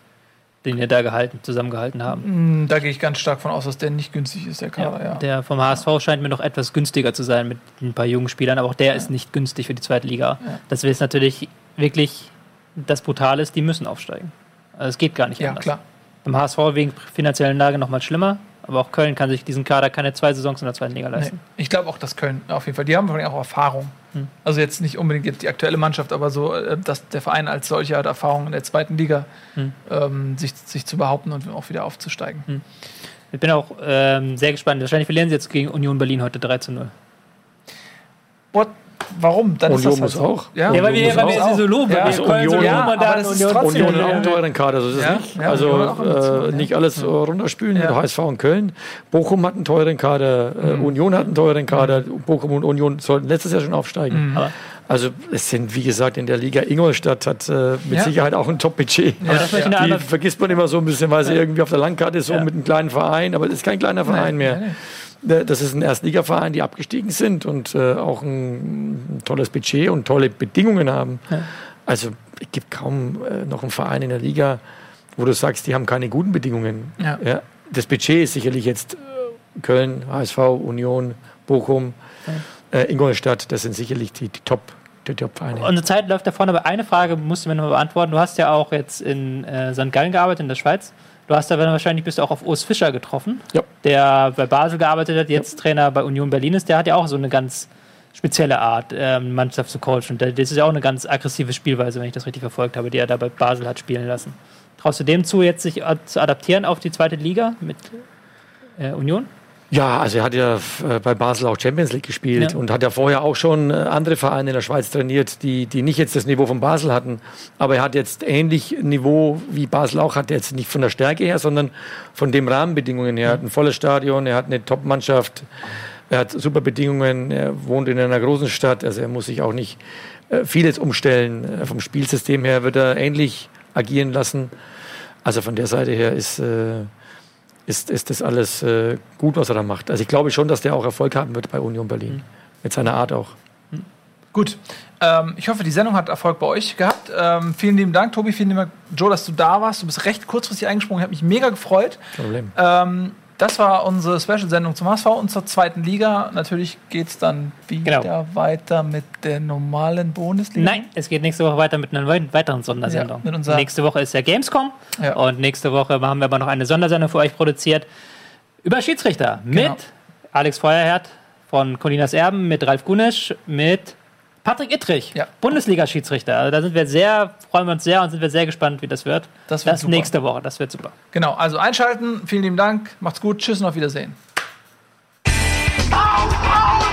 den wir da gehalten, zusammengehalten haben. Hm, Da gehe ich ganz stark von aus, dass der nicht günstig ist, der Kader. Ja. Der vom HSV scheint mir noch etwas günstiger zu sein mit ein paar jungen Spielern, aber auch der ist nicht günstig für die zweite Liga. Das ist natürlich wirklich das Brutale ist, die müssen aufsteigen. Also es geht gar nicht Ja, anders. klar. Beim HSV wegen finanziellen Lage noch mal schlimmer, aber auch Köln kann sich diesen Kader keine zwei Saisons in der zweiten Liga Nee. leisten. Ich glaube auch, dass Köln auf jeden Fall, die haben vor allem auch Erfahrung. Hm. Also jetzt nicht unbedingt jetzt die aktuelle Mannschaft, aber so, äh, dass der Verein als solcher hat Erfahrung in der zweiten Liga, Hm. ähm, sich, sich zu behaupten und auch wieder aufzusteigen. Ich bin auch ähm, sehr gespannt. Wahrscheinlich verlieren sie jetzt gegen Union Berlin heute 3 zu 0. Boah, Warum? Dann Union ist das muss halt auch. so. Ja, Ja, weil wir, weil wir auch. sie so loben, Ja, also Union- loben Ja, aber das ist Union. hat auch einen teuren Kader, so ist es Ja, nicht. also auch äh, nicht alles runterspülen Ja. mit HSV und Köln. Bochum hat einen teuren Kader, äh, Mhm. Union hat einen teuren Kader. Bochum und Union sollten letztes Jahr schon aufsteigen. Mhm. Aber- Also es sind, wie gesagt, in der Liga Ingolstadt hat äh, mit Ja. Sicherheit auch ein Top-Budget. Ja, Die vergisst man immer so ein bisschen, weil sie irgendwie auf der Landkarte ist, so Ja. mit einem kleinen Verein, aber das ist kein kleiner Verein mehr. nee, nee. Das ist ein Erstligaverein, die abgestiegen sind und äh, auch ein, ein tolles Budget und tolle Bedingungen haben. Also es gibt kaum äh, noch einen Verein in der Liga, wo du sagst, die haben keine guten Bedingungen. Ja. Das Budget ist sicherlich jetzt äh, Köln, HSV, Union, Bochum, äh, Ingolstadt, das sind sicherlich die, die Top, die Top-Vereine. Unsere Zeit läuft davon, aber eine Frage musst du mir noch beantworten. Du hast ja auch jetzt in äh, St. Gallen gearbeitet, in der Schweiz. Du hast da wahrscheinlich bist du auch auf Urs Fischer getroffen, Ja. der bei Basel gearbeitet hat, jetzt Trainer bei Union Berlin ist. Der hat ja auch so eine ganz spezielle Art, ähm, Mannschaft zu coachen. Und Das ist ja auch eine ganz aggressive Spielweise, wenn ich das richtig verfolgt habe, die er da bei Basel hat spielen lassen. Traust du dem zu, jetzt sich zu adaptieren auf die zweite Liga mit äh, Union? Ja, also er hat ja äh, bei Basel auch Champions League gespielt Ja. und hat ja vorher auch schon äh, andere Vereine in der Schweiz trainiert, die, die nicht jetzt das Niveau von Basel hatten. Aber er hat jetzt ähnlich Niveau wie Basel auch, hat er jetzt nicht von der Stärke her, sondern von den Rahmenbedingungen her. Er hat ein volles Stadion, er hat eine Top-Mannschaft, er hat super Bedingungen, er wohnt in einer großen Stadt, also er muss sich auch nicht äh, vieles umstellen. Vom Spielsystem her wird er ähnlich agieren lassen. Also von der Seite her ist, äh, ist, ist das alles äh, gut, was er da macht. Also ich glaube schon, dass der auch Erfolg haben wird bei Union Berlin. Mit seiner Art auch. Gut. Ähm, ich hoffe, die Sendung hat Erfolg bei euch gehabt. Ähm, vielen lieben Dank, Tobi. Vielen lieben Dank, Joe, dass du da warst. Du bist recht kurzfristig eingesprungen. Hat mich mega gefreut. Kein Problem. Ähm, das war unsere Special-Sendung zum HSV und zur zweiten Liga. Natürlich geht es dann wieder Genau. weiter mit der normalen Bundesliga. Nein, es geht nächste Woche weiter mit einer weiteren Sondersendung. Ja, nächste Woche ist ja Gamescom Ja. und nächste Woche haben wir aber noch eine Sondersendung für euch produziert über Schiedsrichter Genau. mit Alex Feuerherd von Colinas Erben, mit Ralf Gunesch, mit Patrick Ittrich, Ja. Bundesliga-Schiedsrichter. Also da sind wir sehr, freuen wir uns sehr und sind wir sehr gespannt, wie das wird. Das wird super. nächste Woche, das wird super. Genau, also einschalten. Vielen lieben Dank. Macht's gut. Tschüss und auf Wiedersehen. Auf